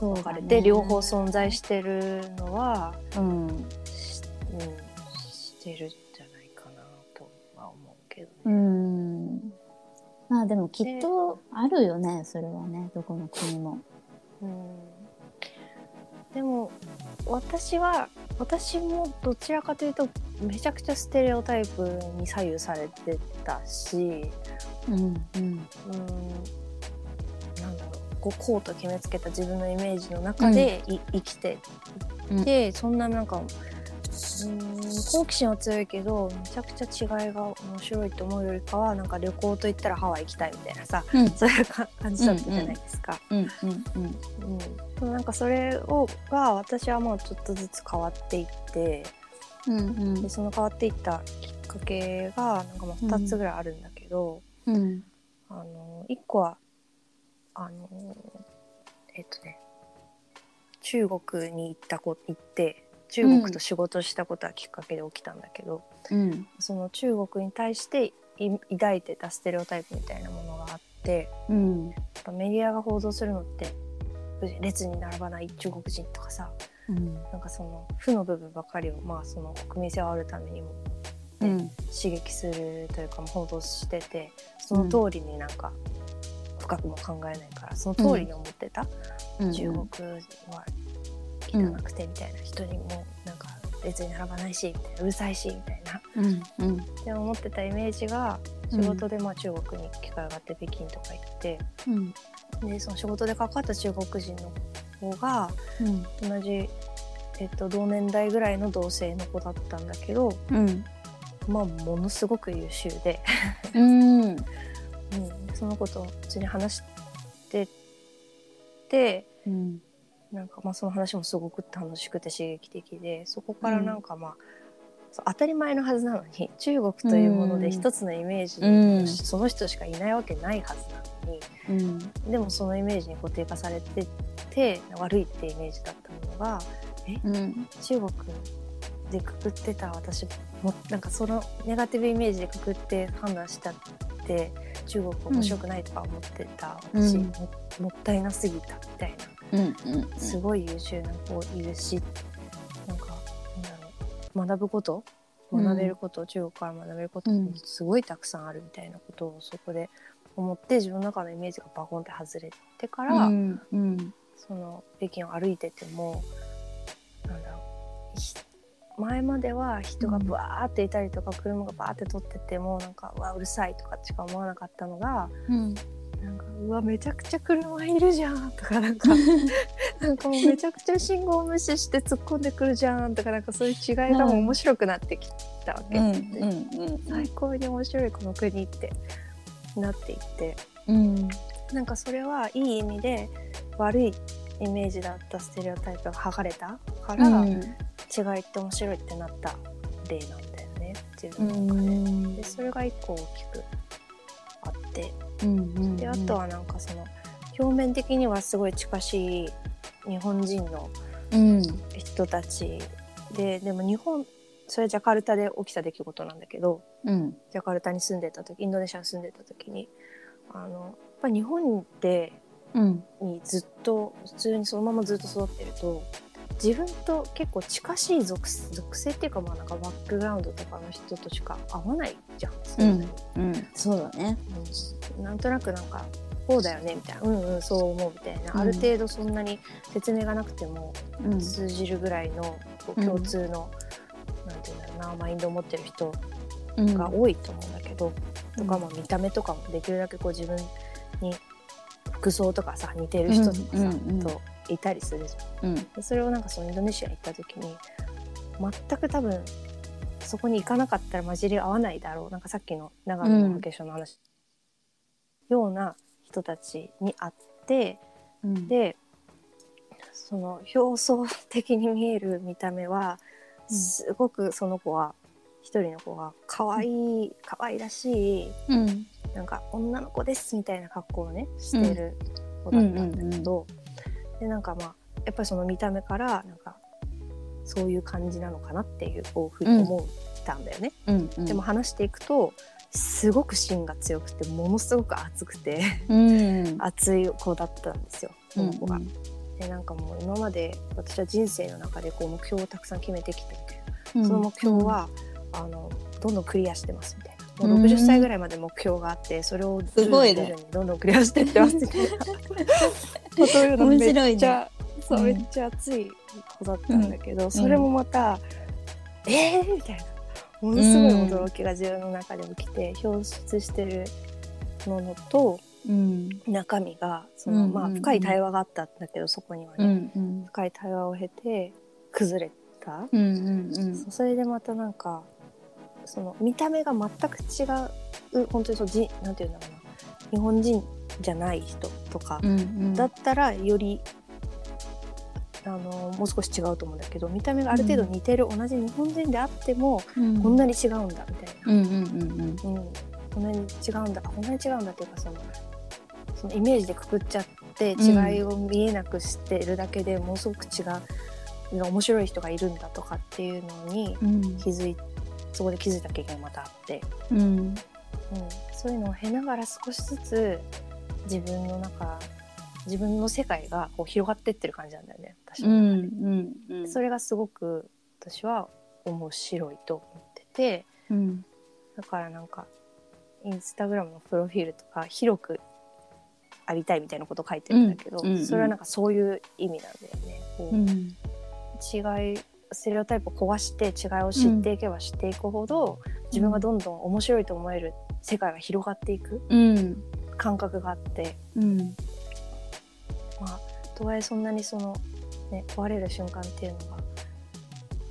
分かれだね。て両方存在してるのは、うんしうん、してるんじゃないかなとは思うけどうね。ん。まあでもきっとあるよねそれはね。どこの国も。うん。でも私は私もどちらかというとめちゃくちゃステレオタイプに左右されてたしうんうんうんなんだろうこうこうと決めつけた自分のイメージの中でい、生きてうん。でそんななんかうん好奇心は強いけどめちゃくちゃ違いが面白いと思うよりかはなんか旅行といったらハワイ行きたいみたいなさうん。そういうか感じだったじゃないですか。でもなんかそれをが私はもうちょっとずつ変わっていってうんうん。でその変わっていったきっかけがなんかまあ2つぐらいあるんだけど、うん。あの1個はあのえっとね中国に行ったこ行って中国と仕事したことはきっかけで起きたんだけど、うん。その中国に対してい抱いてたステレオタイプみたいなものがあってうんやっぱメディアが報道するのって列に並ばない中国人とかさうん。なんかその負の部分ばかりをまあその国民性を煽るためにもうん。刺激するというか報道しててその通りになんか深くも考えないからその通りに思ってた、うん。中国は汚くてみたいな、人にもなんか列に並ばないしみたいな。うるさいしみたいなうん。うんで思ってたイメージが仕事でまあ中国に機会があって北京とか行ってうん。でその仕事で関わった中国人の子がうん。同じ、えっと、同年代ぐらいの同性の子だったんだけど、うん。まあ、ものすごく優秀で、うん。うん、その子と普通に話しててうんなんかまあその話もすごく楽しくて刺激的でそこからなんかまあ、そう当たり前のはずなのに中国というもので一つのイメージ、うん。その人しかいないわけないはずなのにうん。でもそのイメージに固定化されてて悪いってイメージだったものがうん。中国でくくってた私もなんかそのネガティブイメージでくくって判断したって中国面白くないとか思ってた私、もったいなすぎたみたいなうんうんすごい優秀な子いるしなんかなんだろう学ぶことうん学べること、中国から学べることうんすごいたくさんあるみたいなことをそこで思って自分の中のイメージがバコンって外れてから、うんうん。その北京を歩いててもなんだろうひ前までは人がブワーっていたりとか、車がバーって通っててもなんかうわうるさいとかしか思わなかったのがうんなんかうわめちゃくちゃ車いるじゃんとかなんか なんかもうめちゃくちゃ信号無視して突っ込んでくるじゃんとかなんかそういう違いがもう面白くなってきたわけ、うんでうん。最高に面白いこの国ってなっていって。うん。なんかそれはいい意味で悪いイメージだったステレオタイプが剥がれた？から、うん。違いって面白いってなった例なんだよね。自う分の中で。ん。でそれが一個大きくあって。うんであとはなんかその表面的にはすごい近しい日本人のうん。人たちででも日本それはジャカルタで起きた出来事なんだけどうん。ジャカルタに住んでた時インドネシアに住んでた時にあのやっぱり日本でうん。にずっと普通にそのままずっと育ってると自分と結構近しい属属性っていうかまあなんかバックグラウンドとかの人としか会わないじゃん。そんうんそうだね。うんなんとなくなんかこうだよねみたいなうんうんそう思うみたいな、うん。ある程度そんなに説明がなくてもうん。通じるぐらいの共通の、なんていうんだろうなマインドを持ってる人うん。が多いと思うんだけど、うん。とかまあ見た目とかもできるだけこう自分に服装とかさ似てる人とかさ、うんうんうん。といたりするじゃん。うん。でそれをなんかそのインドネシア行った時に全く多分そこに行かなかったら混じり合わないだろう。なんかさっきの長野の化粧の話、ような人たちに会ってうん。でその表層的に見える見た目はうん。すごくその子は一人の子が可愛い可愛らしいうん。なんか女の子ですみたいな格好をねしてる子だったんだけど、でなんかまあやっぱりその見た目からなんかそういう感じなのかなっていうこうふうに思ったんだよね。うん。うんでも話していくとすごく芯が強くてものすごく熱くてうん。熱い子だったんですよその子が。うんでなんかもう今まで私は人生の中でこう目標をたくさん決めてきてみたいその目標は、あのどんどんクリアしてますみたいなもううん。60歳ぐらいまで目標があってそれをすごいね。どんどんクリアしていってます。みたいめっちゃそう、うん。めっちゃ熱い子だったんだけど、それもまた、えー？みたいな。ものすごい驚きが自分の中で起きて、表出してるものとうん。中身がその、うんまあ、深い対話があったんだけどそこにはうね、んうん。深い対話を経て崩れた、うんうんうん。そうそれでまたなんかその見た目が全く違う本当にそうじなんていうんだろうな日本人じゃない人とかうんうん。だったらよりあのもう少し違うと思うんだけど見た目がある程度似てる、同じ日本人であってもうん。こんなに違うんだみたいな、うんうんうんうん。こんなに違うんだあこんなに違うんだっていうかそのそのイメージでくくっちゃってうん違いを見えなくしてるだけでものすごく違う面白い人がいるんだとかっていうのにうん。気づいそこで気づいた経験がまたあって、うん。うん、そういうのを経ながら少しずつ自分の中自分の世界がこう広がってってる感じなんだよね。私のうん中で、うんうんそれがすごく私は面白いと思ってて。うん。だからなんかインスタグラムのプロフィールとか広くありたいみたいなこと書いてるんだけど、うんうんうん。それはなんかそういう意味なんだよね。こううん。違いステレオタイプを壊して違いを知っていけば知っていくほど、自分がどんどん面白いと思える世界が広がっていくうん感覚があってうん。まあとはいえそんなにその、ね、壊れる瞬間っていうのが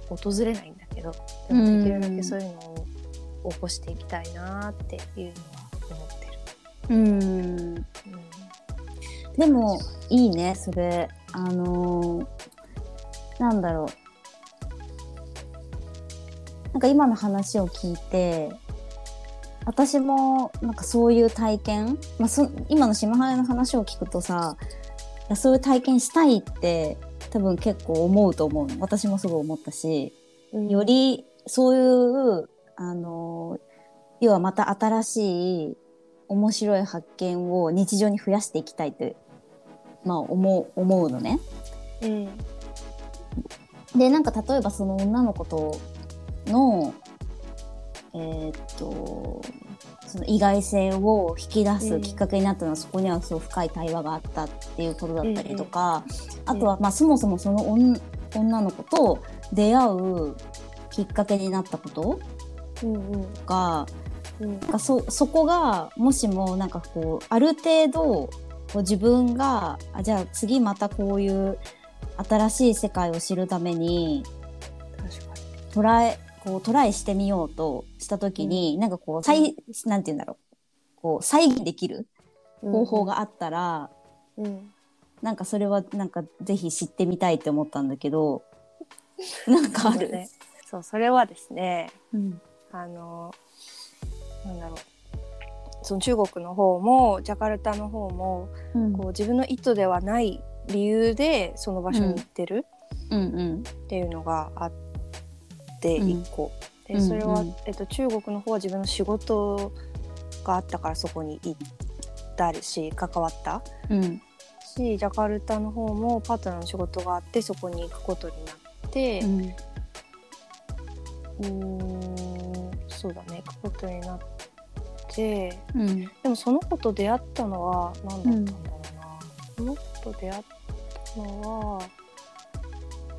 訪れないんだけどでもできるだけそういうのを起こしていきたいなっていうのは思ってる。うん。うん。でもいいねそれ。あのーなんだろうなんか今の話を聞いて私もなんかそういう体験、まあ、そ今の島原の話を聞くとさそういう体験したいって多分結構思うと思う。の私もすごい思ったしよりそういうあの要はまた新しい面白い発見を日常に増やしていきたいって、まあ、思う思うのね。うん。でなんか例えばその女の子とのえーっとその意外性を引き出すきっかけになったのは、そこにはそう深い対話があったっていうことだったりとか、あとは、まあ、そもそもその女女の子と出会うきっかけになったことうんうん。がうん。なんかそそこがもしもなんかこうある程度こう自分があじゃあ次またこういう新しい世界を知るために確かトライこうトライしてみようとした時に、なんかこう再なんて言うんだろう。こう再現できるに方法があったら、うん。なんかそれはなんかぜひ知ってみたいって思ったんだけど なんかある？ね。そうそれはですねうん。あのなんだろう。その中国の方もジャカルタの方もうん。こう自分の意図ではない理由でその場所に行ってるうんうん。っていうのがあってうん。一個、うんでそれは、うんえっと、中国の方は自分の仕事があったからそこに行ったりし関わった。うん。しジャカルタの方もパートナーの仕事があってそこに行くことになって。うんそうだね行くことになって。うん。でもその子と出会ったのは何だったんだろうな、その子と出会ったのは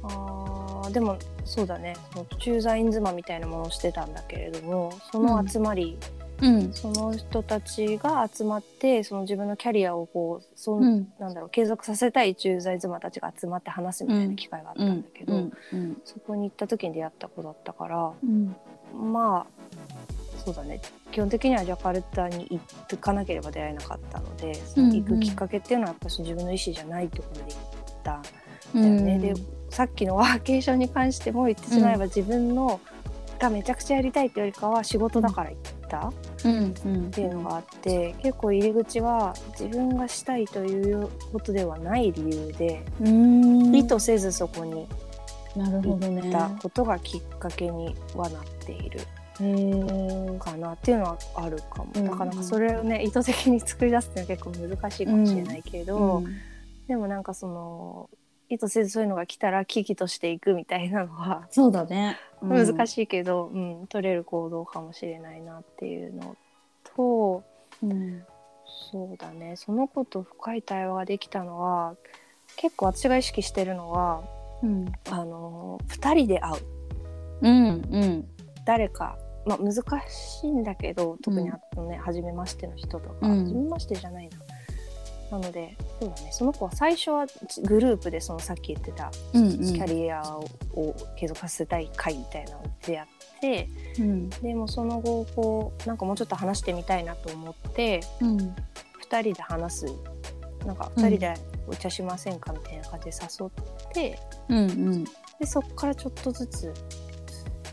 あーでもそうだね。その駐在員妻みたいなものをしてたんだけれどもその集まり、うん。その人たちが集まってその自分のキャリアをこうそん、うん。なんだろう継続させたい駐在妻たちが集まって話すみたいな機会があったんだけど、うん。うん。そこに行った時に出会った子だったからうん。まあそうだね。基本的にはジャカルタに行ってかなければ出会えなかったので、その行くきっかけっていうのはやっぱり自分の意思じゃないところで行ったんだよね。でさっきのワーケーションに関しても言ってしまえば自分のがめちゃくちゃやりたいっていうよりかは仕事だから行ったっていうのがあって結構入り口は自分がしたいということではない理由でうん。意図せずそこになるほどね。行ったことがきっかけにはなっている。かなっていうのはあるかも、うんなかなかそれをね意図的に作り出すっていうのは結構難しいかもしれないけど、うん。でもなんかその意図せずそういうのが来たら危機としていくみたいなのはそうだね、難い、しいけど、うん取れる行動かもしれないなっていうのとうん。そうだね。その子と深い対話ができたのは結構私が意識してるのはうん。あの2人で会う。うんうん。誰か、まあ、難しいんだけど特にあのね、初めましての人とか、うん。初めましてじゃないななのでそうだね。その子は最初はグループでそのさっき言ってたキャリアを継続させたい会みたいなのでやってうん。でもその後こうなんかもうちょっと話してみたいなと思ってうん2人で話す。なんか2人でお茶しませんかみたいな感じで誘って、うんうん。でそこからちょっとずつ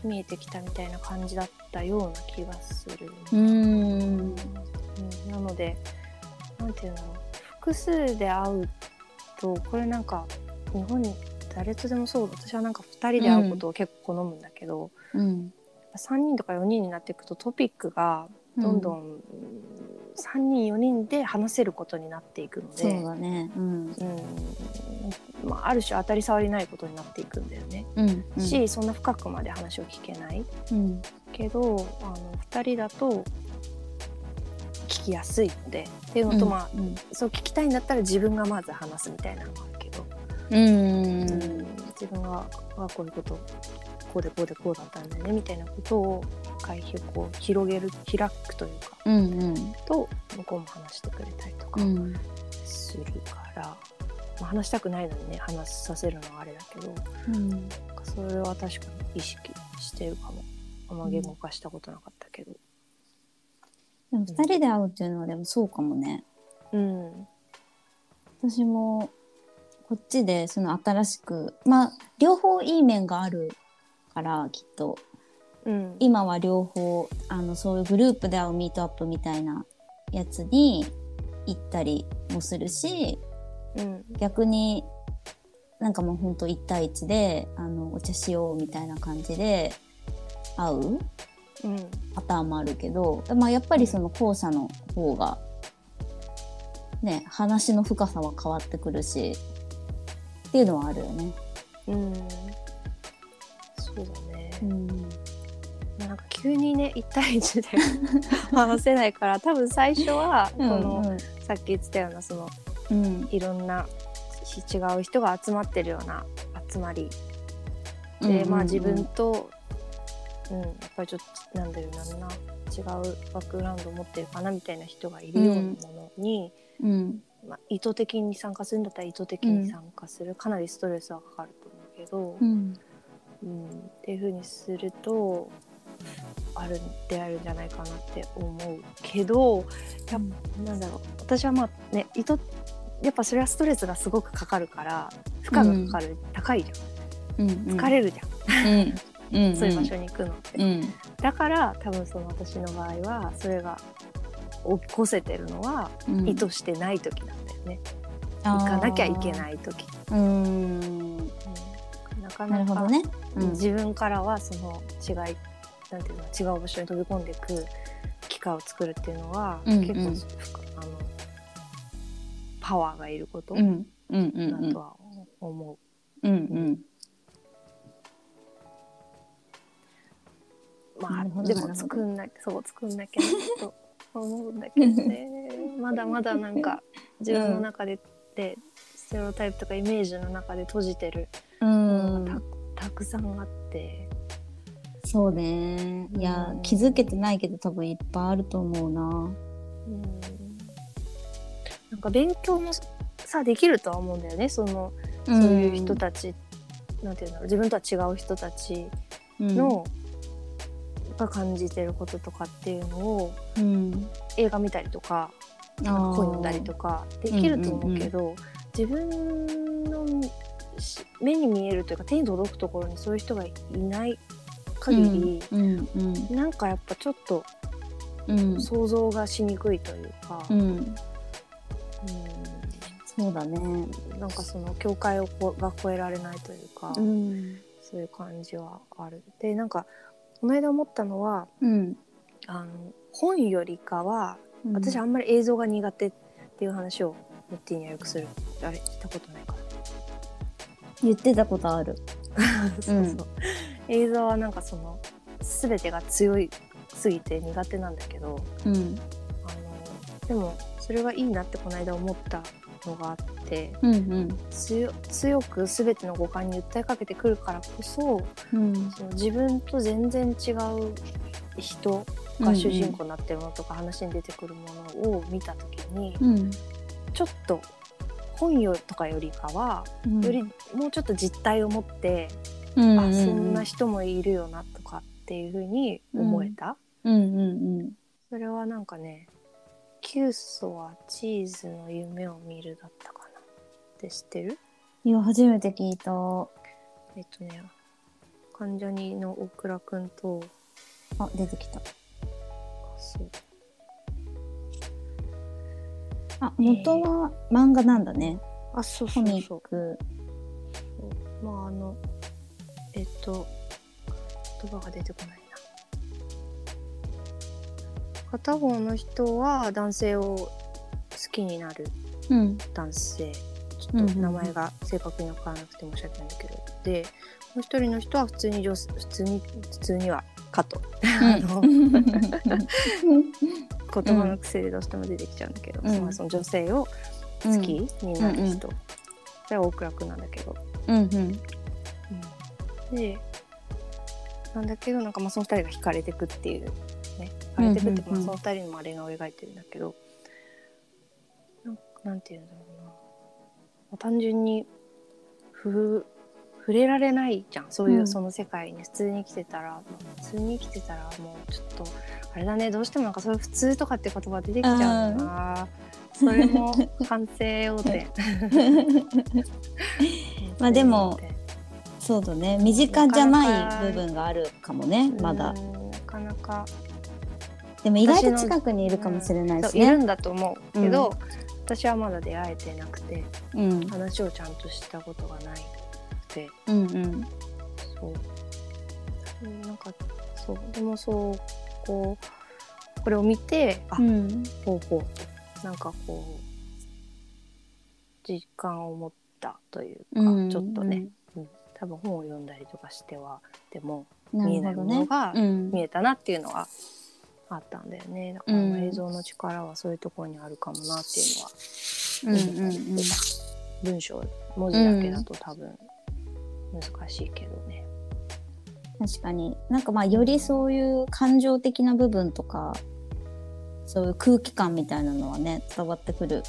見えてきたみたいな感じだったような気がする、うーん。うん。なのでなんていうんだろう複数で会うとこれなんか日本に誰とでもそう私はなんか2人で会うことを結構好むんだけど、うん。3人とか4人になっていくとトピックがどん。どん、うん3人4人で話せることになっていくのでそうだね。うん。うん。まあ、ある種当たり障りないことになっていくんだよね。うん。うん。しそんな深くまで話を聞けない。うん。けどあの2人だと聞きやすいのでっていうのと、まあうん。そう聞きたいんだったら自分がまず話すみたいなのもあるけど、うん。うん自分があこういうことこうでこうでこうだったんだよねみたいなことを回避こう広げる開くというかうんうん。と向こうも話してくれたりとかうん。するから、まあ、話したくないのにね話させるのはあれだけどうん。それは確かに意識してるかもあんま言語化したことなかったけど。でも二人で会うっていうのはでもそうかもね。うん。私もこっちでその新しくまあ両方いい面があるからきっと。うん。今は両方あのそういうグループで会うミートアップみたいなやつに行ったりもするしうん。逆になんかもうほんと1対1であのお茶しようみたいな感じで会ううんパターンもあるけど、まあ、やっぱりその後者の方がね話の深さは変わってくるしっていうのはあるよね。うん。そうだね、うん。なんか急にね1対1で 話せないから多分最初はこの、さっき言ってたようなそのうん。いろんな違う人が集まってるような集まり。で、まあ自分と、うん、やっぱりちょっとなんだろうな違うバックグラウンドを持ってるかなみたいな人がいるようなものに、うん。まあ、意図的に参加するんだったら意図的に参加する、かなりストレスはかかると思うけど、うん。うん、っていうふうにするとあるであるんじゃないかなって思うけどやっぱなんだろう私はまあね意図やっぱそれはストレスがすごくかかるから負荷がかかる、高いじゃん。うん疲れるじゃん、うんうん。そういう場所に行くのって、うん。だから多分その私の場合はそれが起こせてるのはうん。意図してない時なんだよね、行かなきゃいけない時、うん。うん。なかなかね。うん。自分からはその違いなんていうの違う場所に飛び込んでいく機会を作るっていうのは、うんうん。結構あのパワーがいることだうん。うんうんうん。とは思うんうんまあでも作んなそう作んなきゃなと思うんだけどね。まだまだなんか自分の中で、でステレオタイプとかイメージの中で閉じてるうものんがたたくさんあって。そうね。いやうん。気づけてないけど多分いっぱいあると思うな。うん。なんか勉強もさできるとは思うんだよね。そのそういう人たち、なんていうんだろう自分とは違う人たちの、が感じてることとかっていうのをうん。映画見たりとかなんか本読んだりとかできると思うけど、自分のし目に見えるというか手に届くところにそういう人がいない限り、うんうんなんかやっぱちょっとうん。想像がしにくいというか。うん。うん。そうだね。なんかその境界をこが越えられないというか、うん。そういう感じはある。でなんかこの間思ったのはうん。あの本よりかは私あんまり映像が苦手っていう話をモッティにはよくするあれしたことないか言ってたことある。な そうそう、映像はなんかその全てが強いすぎて苦手なんだけどうん。あのでもそれがいいなってこの間思ったのがあってうんうん。強強く全ての五感に訴えかけてくるからこそうん。その自分と全然違う人が主人公になってるものとか話に出てくるものを見た時にうん。ちょっと本よとかよりかはうん。よりもうちょっと実態を持って、うんあそんな人もいるよなとかっていうふうに思えた、うんうんうん。それはなんかね「キュウソはチーズの夢を見る」だったかな。って知ってる？いや初めて聞いた。えっとね関ジャニの大倉くんとあ出てきた。そう。あ元は漫画なんだね。あそうそうそう。そう。まああのえっと言葉が出てこない。な片方の人は男性を好きになるうん。男性。ちうんうんうん。ょっと名前が正確に分からなくて申し訳ないんだけど、でもう一人の人は普通に女普通に普通にはかとあの言葉の癖でどうしても出てきちゃうんだけど、うん。まあその女性を好きになる人、それは大倉君なんだけど、うん。うん。でなんだけどなんかまあその二人が惹かれてくっていうね惹かれてくってその二人のあれが描いてるんだけどなんなんていうんだろうな、まあ単純にふ触れられないじゃん。そういう、うん。その世界に。普通に生きてたら、まあ普通に生きてたらもうちょっとあれだね。どうしてもなんかそういう普通とかって言葉出てきちゃうんだな。それも反省要点。まあでもそうだね。身近じゃない部分があるかもね。まだ。うんなかなかでも意外と近くにいるかもしれないしね。いるんだと思うけど、私はまだ出会えてなくてうん。話をちゃんとしたことがないくて。うんうん。そう。うんなんかそう。でもそうこうこれを見てあ、うん。ほうほうとなんかこう実感を持ったというか、うんちょっとね、うん。多分本を読んだりとかしてはでもな見えないものがうん。見えたなっていうのはあったんだよね。だからうん映像の力はそういうところにあるかもなっていうのはうん文章文字だけだと多分難しいけどね。確かに。なんかまあよりそういう感情的な部分とかそういう空気感みたいなのはね伝わってくる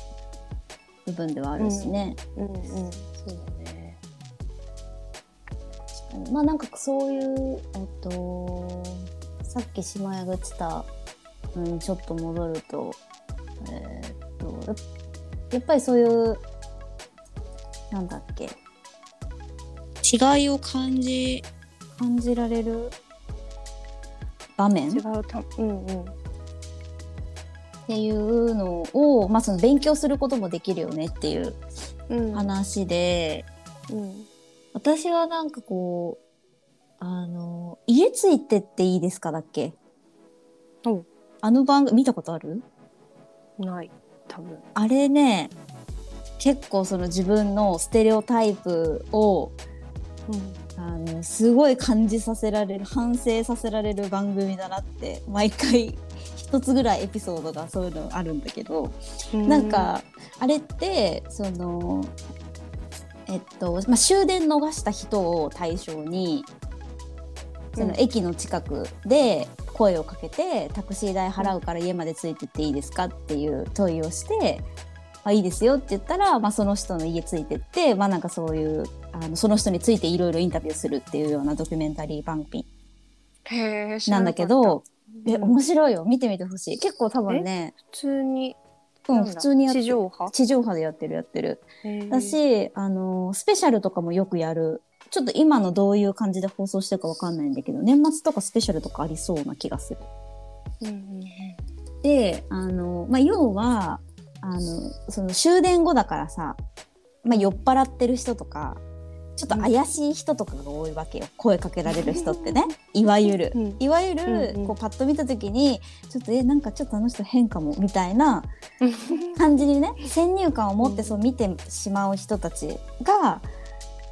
部分ではあるしね、うんうん、そうだね。まあなんかそういうえっとさっき島屋が言ってた、うん、ちょっと戻ると。えーっとややっぱりそういうなんだっけ。違いを感じ感じられる？場面？違うたうんうん。っていうのを、まあ、その勉強することもできるよねっていううん。話で、うん。私はなんかこうあの「家ついてっていいですか?」だっけ？おあの番組見たことある？ない多分。あれね結構その自分のステレオタイプをうんあのすごい感じさせられる反省させられる番組だなって毎回一つぐらいエピソードがそういうのあるんだけど、なんかあれってそのえっと、まあ、終電逃した人を対象にそのうん。駅の近くで声をかけて、タクシー代払うから家までついてっていいですかっていう問いをして、あいいですよって言ったら、まあ、その人の家ついてって、まあ、なんかそういうあのその人についていろいろインタビューするっていうようなドキュメンタリー番組なんだけど、えうん。面白いよ。見てみてほしい。結構多分ね普通に、うん普通にやって地上波？地上波でやってるやってる。だし、あのスペシャルとかもよくやるちょっと今のどういう感じで放送してるかわかんないんだけど年末とかスペシャルとかありそうな気がする。うんうんであの、まあ、要はあのその終電後だからさ、まあ、酔っ払ってる人とかちょっと怪しい人とかが多いわけよ。声かけられる人ってね。いわゆる。うん。いわゆる、うんうん。こうパッと見た時にちょっとえなんかちょっとあの人変かもみたいな 感じにね先入観を持ってそう見てしまう人たちが、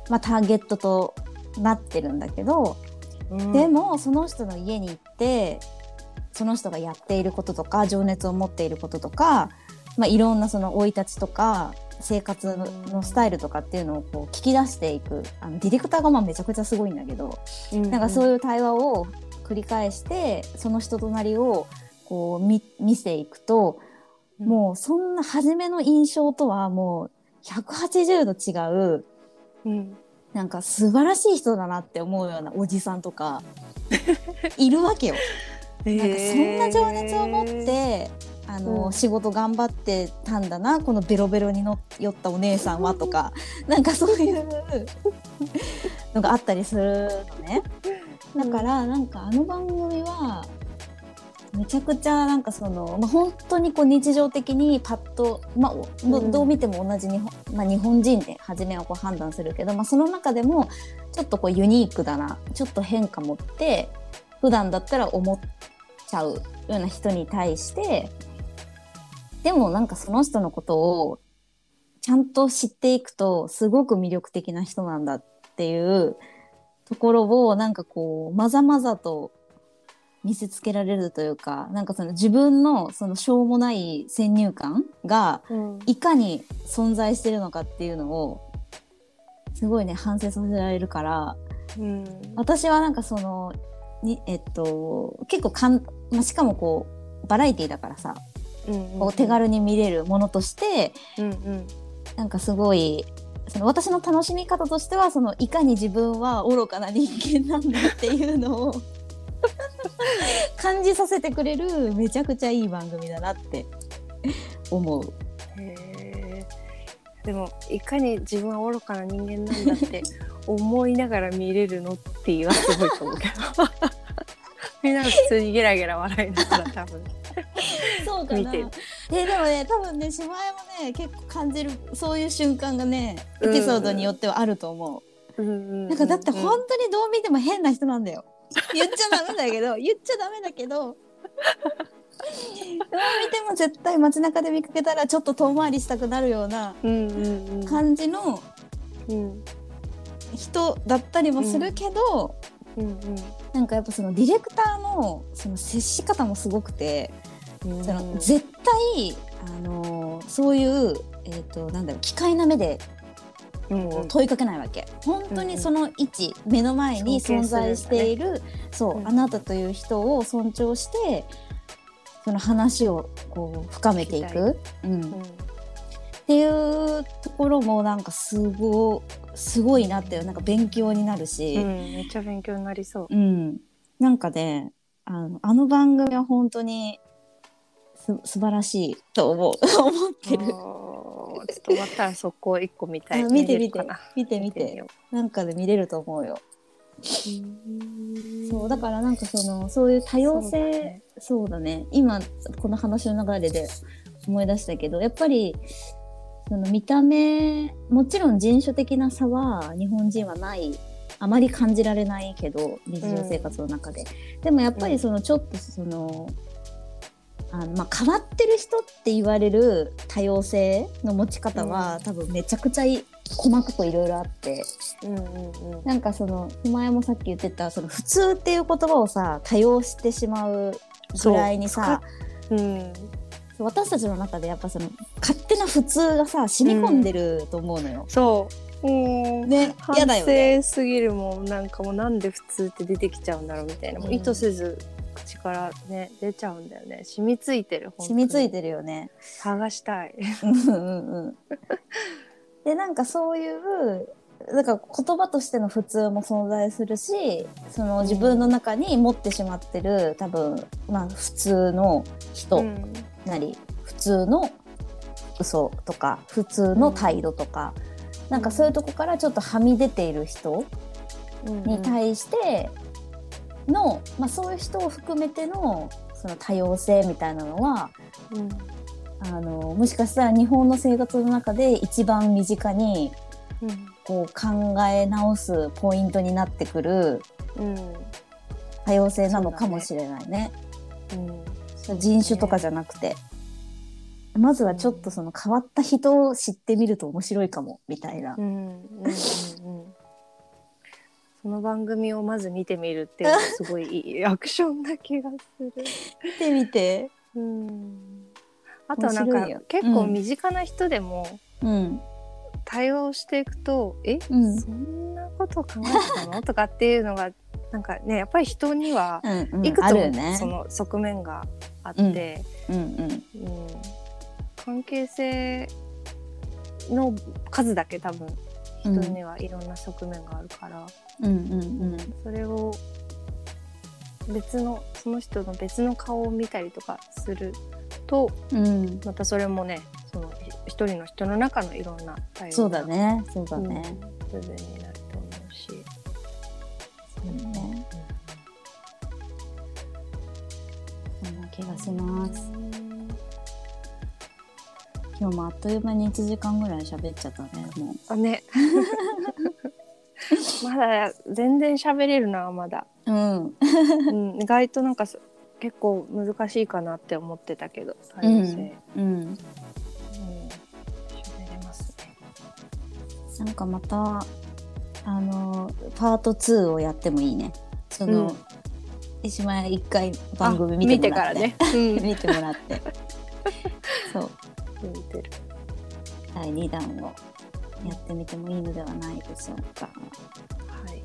まあ、ターゲットとなってるんだけど、うん。でもその人の家に行ってその人がやっていることとか情熱を持っていることとか、まあ、いろんなその生い立ちとか生活のスタイルとかっていうのをこう聞き出していくあのディレクターがまあめちゃくちゃすごいんだけど、なんかそういう対話を繰り返してその人となりをこう見見せていくと、もうそんな初めの印象とはもう180度違う、うん、なんか素晴らしい人だなって思うようなおじさんとか いるわけよ。なんかそんな情熱を持ってあの、うん、仕事頑張ってたんだなこのベロベロにの酔ったお姉さんはとか なんかそういうのがあったりするのね。だからなんかあの番組はめちゃくちゃなんかその、まあ、本当にこう日常的にパッと、まあ、どう見ても同じ日本,、まあ、日本人で初めはこう判断するけど、まあ、その中でもちょっとこうユニークだなちょっと変化持って普段だったら思っちゃうような人に対してでもなんかその人のことをちゃんと知っていくとすごく魅力的な人なんだっていうところをなんかこうまざまざと見せつけられるというかなんかその自分のそのしょうもない先入観がいかに存在してるのかっていうのをすごいね反省させられるから、うん、私はなんかそのにえっと結構かん、まあ、しかもこうバラエティーだからさ、うんうんうん、こう手軽に見れるものとして、うんうん、なんかすごいその私の楽しみ方としてはそのいかに自分は愚かな人間なんだっていうのを 感じさせてくれるめちゃくちゃいい番組だなって思う。へでもいかに自分は愚かな人間なんだって 思いながら見れるのっていうのはすごいと思うけど みんな普通にゲラゲラ笑いながら多分そうかな。えでもね多分ね姉妹もね結構感じるそういう瞬間がねエピソードによってはあると思う。うんうん、なんかだって本当にどう見ても変な人なんだよ。言っちゃダメだけど言っちゃダメだけどどう見ても絶対街中で見かけたらちょっと遠回りしたくなるような感じの人だったりもするけど、うんうん、なんかやっぱそのディレクターのその接し方もすごくて、うん、その絶対、あのー、そういう、えーと、なんだろう機械な目でこう問いかけないわけ、本当にその位置、うん、目の前に存在している、そう、うん、あなたという人を尊重してその話をこう深めていく、うん、っていうところもなんかすごすごいなってなんか勉強になるし、めっちゃ勉強になりそう。うん、なんかねあのあの番組は本当にす素晴らしいと思う。思ってる。ちょっと終わったら速攻一個見たい。見て見て。見て見て。なんかで見れると思うよ。そうだからなんかそのそういう多様性そう,、だね。今この話の流れで思い出したけどやっぱりその見た目もちろん人種的な差は日本人はない。あまり感じられないけど日常生活の中で、うん、でもやっぱりそのちょっとその、あのまあ、変わってる人って言われる多様性の持ち方は、うん、多分めちゃくちゃ細かくいろいろあって、うんうんうん、なんかその前もさっき言ってたその普通っていう言葉をさ多用してしまうぐらいにさ、うん、私たちの中でやっぱその勝手な普通がさ染み込んでると思うのよ。う。ん、そうね嫌だよね。すぎるもん。なんかもうなんで普通って出てきちゃうんだろうみたいな、もう意図せず口からね出ちゃうんだよね。染みついてる染みついてるよね。剥がしたい。うんうん でなんかそういうだから言葉としての普通も存在するしその自分の中に持ってしまってる多分まあ普通の人なり、うん、普通の嘘とか普通の態度とか、うん、なんかそういうとこからちょっとはみ出ている人に対しての、まあ、そういう人を含めてのその多様性みたいなのは、うん、あのもしかしたら日本の生活の中で一番身近に、うん、こう考え直すポイントになってくる、うん、多様性なのかもしれないね。うん、人種とかじゃなくて、まずはちょっとその変わった人を知ってみると面白いかもみたいな。うん。うんうんその番組をまず見てみるっていうのはすごいいいアクションな気がする。見てみて。うん。あとはなんか結構身近な人でも、うん。対話をしていくとえ、うん。そんなこと考えてたの？とかっていうのがなんかねやっぱり人にはうんうん。いくつもその側面があって、うんうん。うん。関係性の数だけ多分人にはいろんな側面があるから、うんうんそれを別のその人の別の顔を見たりとかするとうん。うんまたそれもねその一人の人の中のいろんな対応そうだね。そうだね、部分になると思うし、そうね。そんな気がします。今日もあっという間に1時間ぐらい喋っちゃったねもあね まだ全然喋れるなまだ、ううん。うん、意外となんかそ結構難しいかなって思ってたけど多様性、うん。うん喋れますね。なんかまたあのパート2をやってもいいね。その、うん。石前一回番組見てもらって。あ見てからね、見てもらって。そう。うん、見てる。第2弾をやってみてもいいのではないでしょうか。はい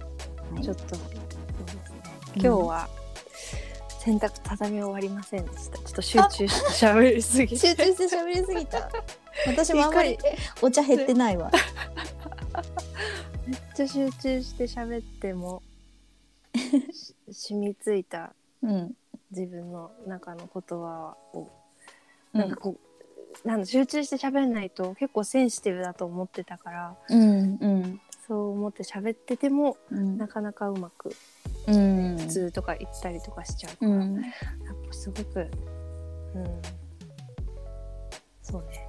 はいちょっとそうですねうん今日は洗濯畳み終わりませんでしたちょっと集中して喋りすぎて集中して喋りすぎた。私もあんまりお茶減ってないわ。めっちゃ集中して喋ってもし 染みついたうん。自分の中の言葉をうなんかこう、なんだ集中して喋んないと結構センシティブだと思ってたからうんうん。そう思って喋っててもうん。なかなかうまくうん。普通とか言ったりとかしちゃうから、うん。やっぱすごくうん。そうね。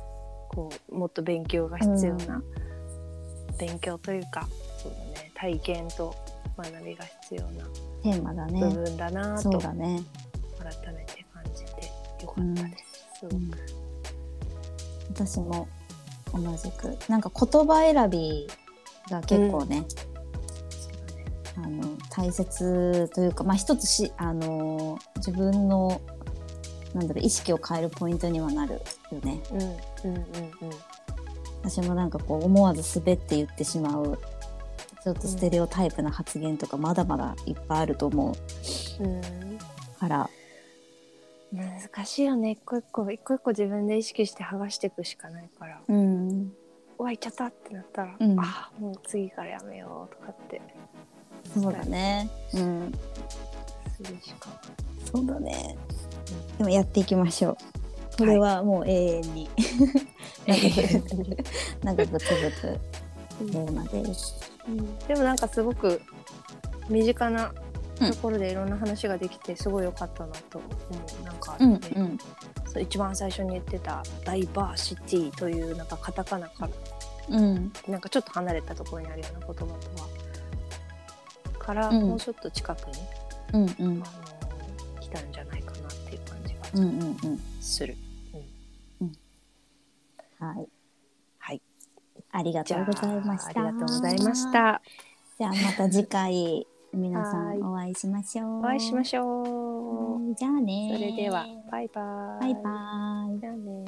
こうもっと勉強が必要な、勉強というかそうだね。体験と学びが必要なテーマだ部ね。分だなそとうだね。改めて感じてよかったです。すごくう。ん私も同じく。なんか言葉選びが結構ね、そうだねあの大切というかまあ一つしあの自分のなんだろう意識を変えるポイントにはなるよね。うん。うんうんうん。私もなんかこう思わず滑って言ってしまうちょっとステレオタイプな発言とかまだまだいっぱいあると思ううん。から難しいよね。一個一個一個一個自分で意識して剥がしていくしかないから。うん。うわいっちゃったってなったら、うん。あもう次からやめようとかって。そうだね。うん。するしかそうだね。でもやっていきましょう。これはもう永遠に。長く続くテーマですうん。でもなんかすごく身近なところでいろんな話ができてすごい良かったなと思う。なんか、ねうんうん。そう一番最初に言ってたダイバーシティというなんかカタカナからうん。なんかちょっと離れたところにあるような言葉とはから、うん。もうちょっと近くに、うんうん。あの来たんじゃないかなっていう感じがうんうんうん。する。はい。はい、ありがとうございました。ありがとうございました。じゃあまた次回皆さはい。んお会いしましょう。お会いしましょう。はいじゃあねそれではバイバイ。バイバイ。じゃあね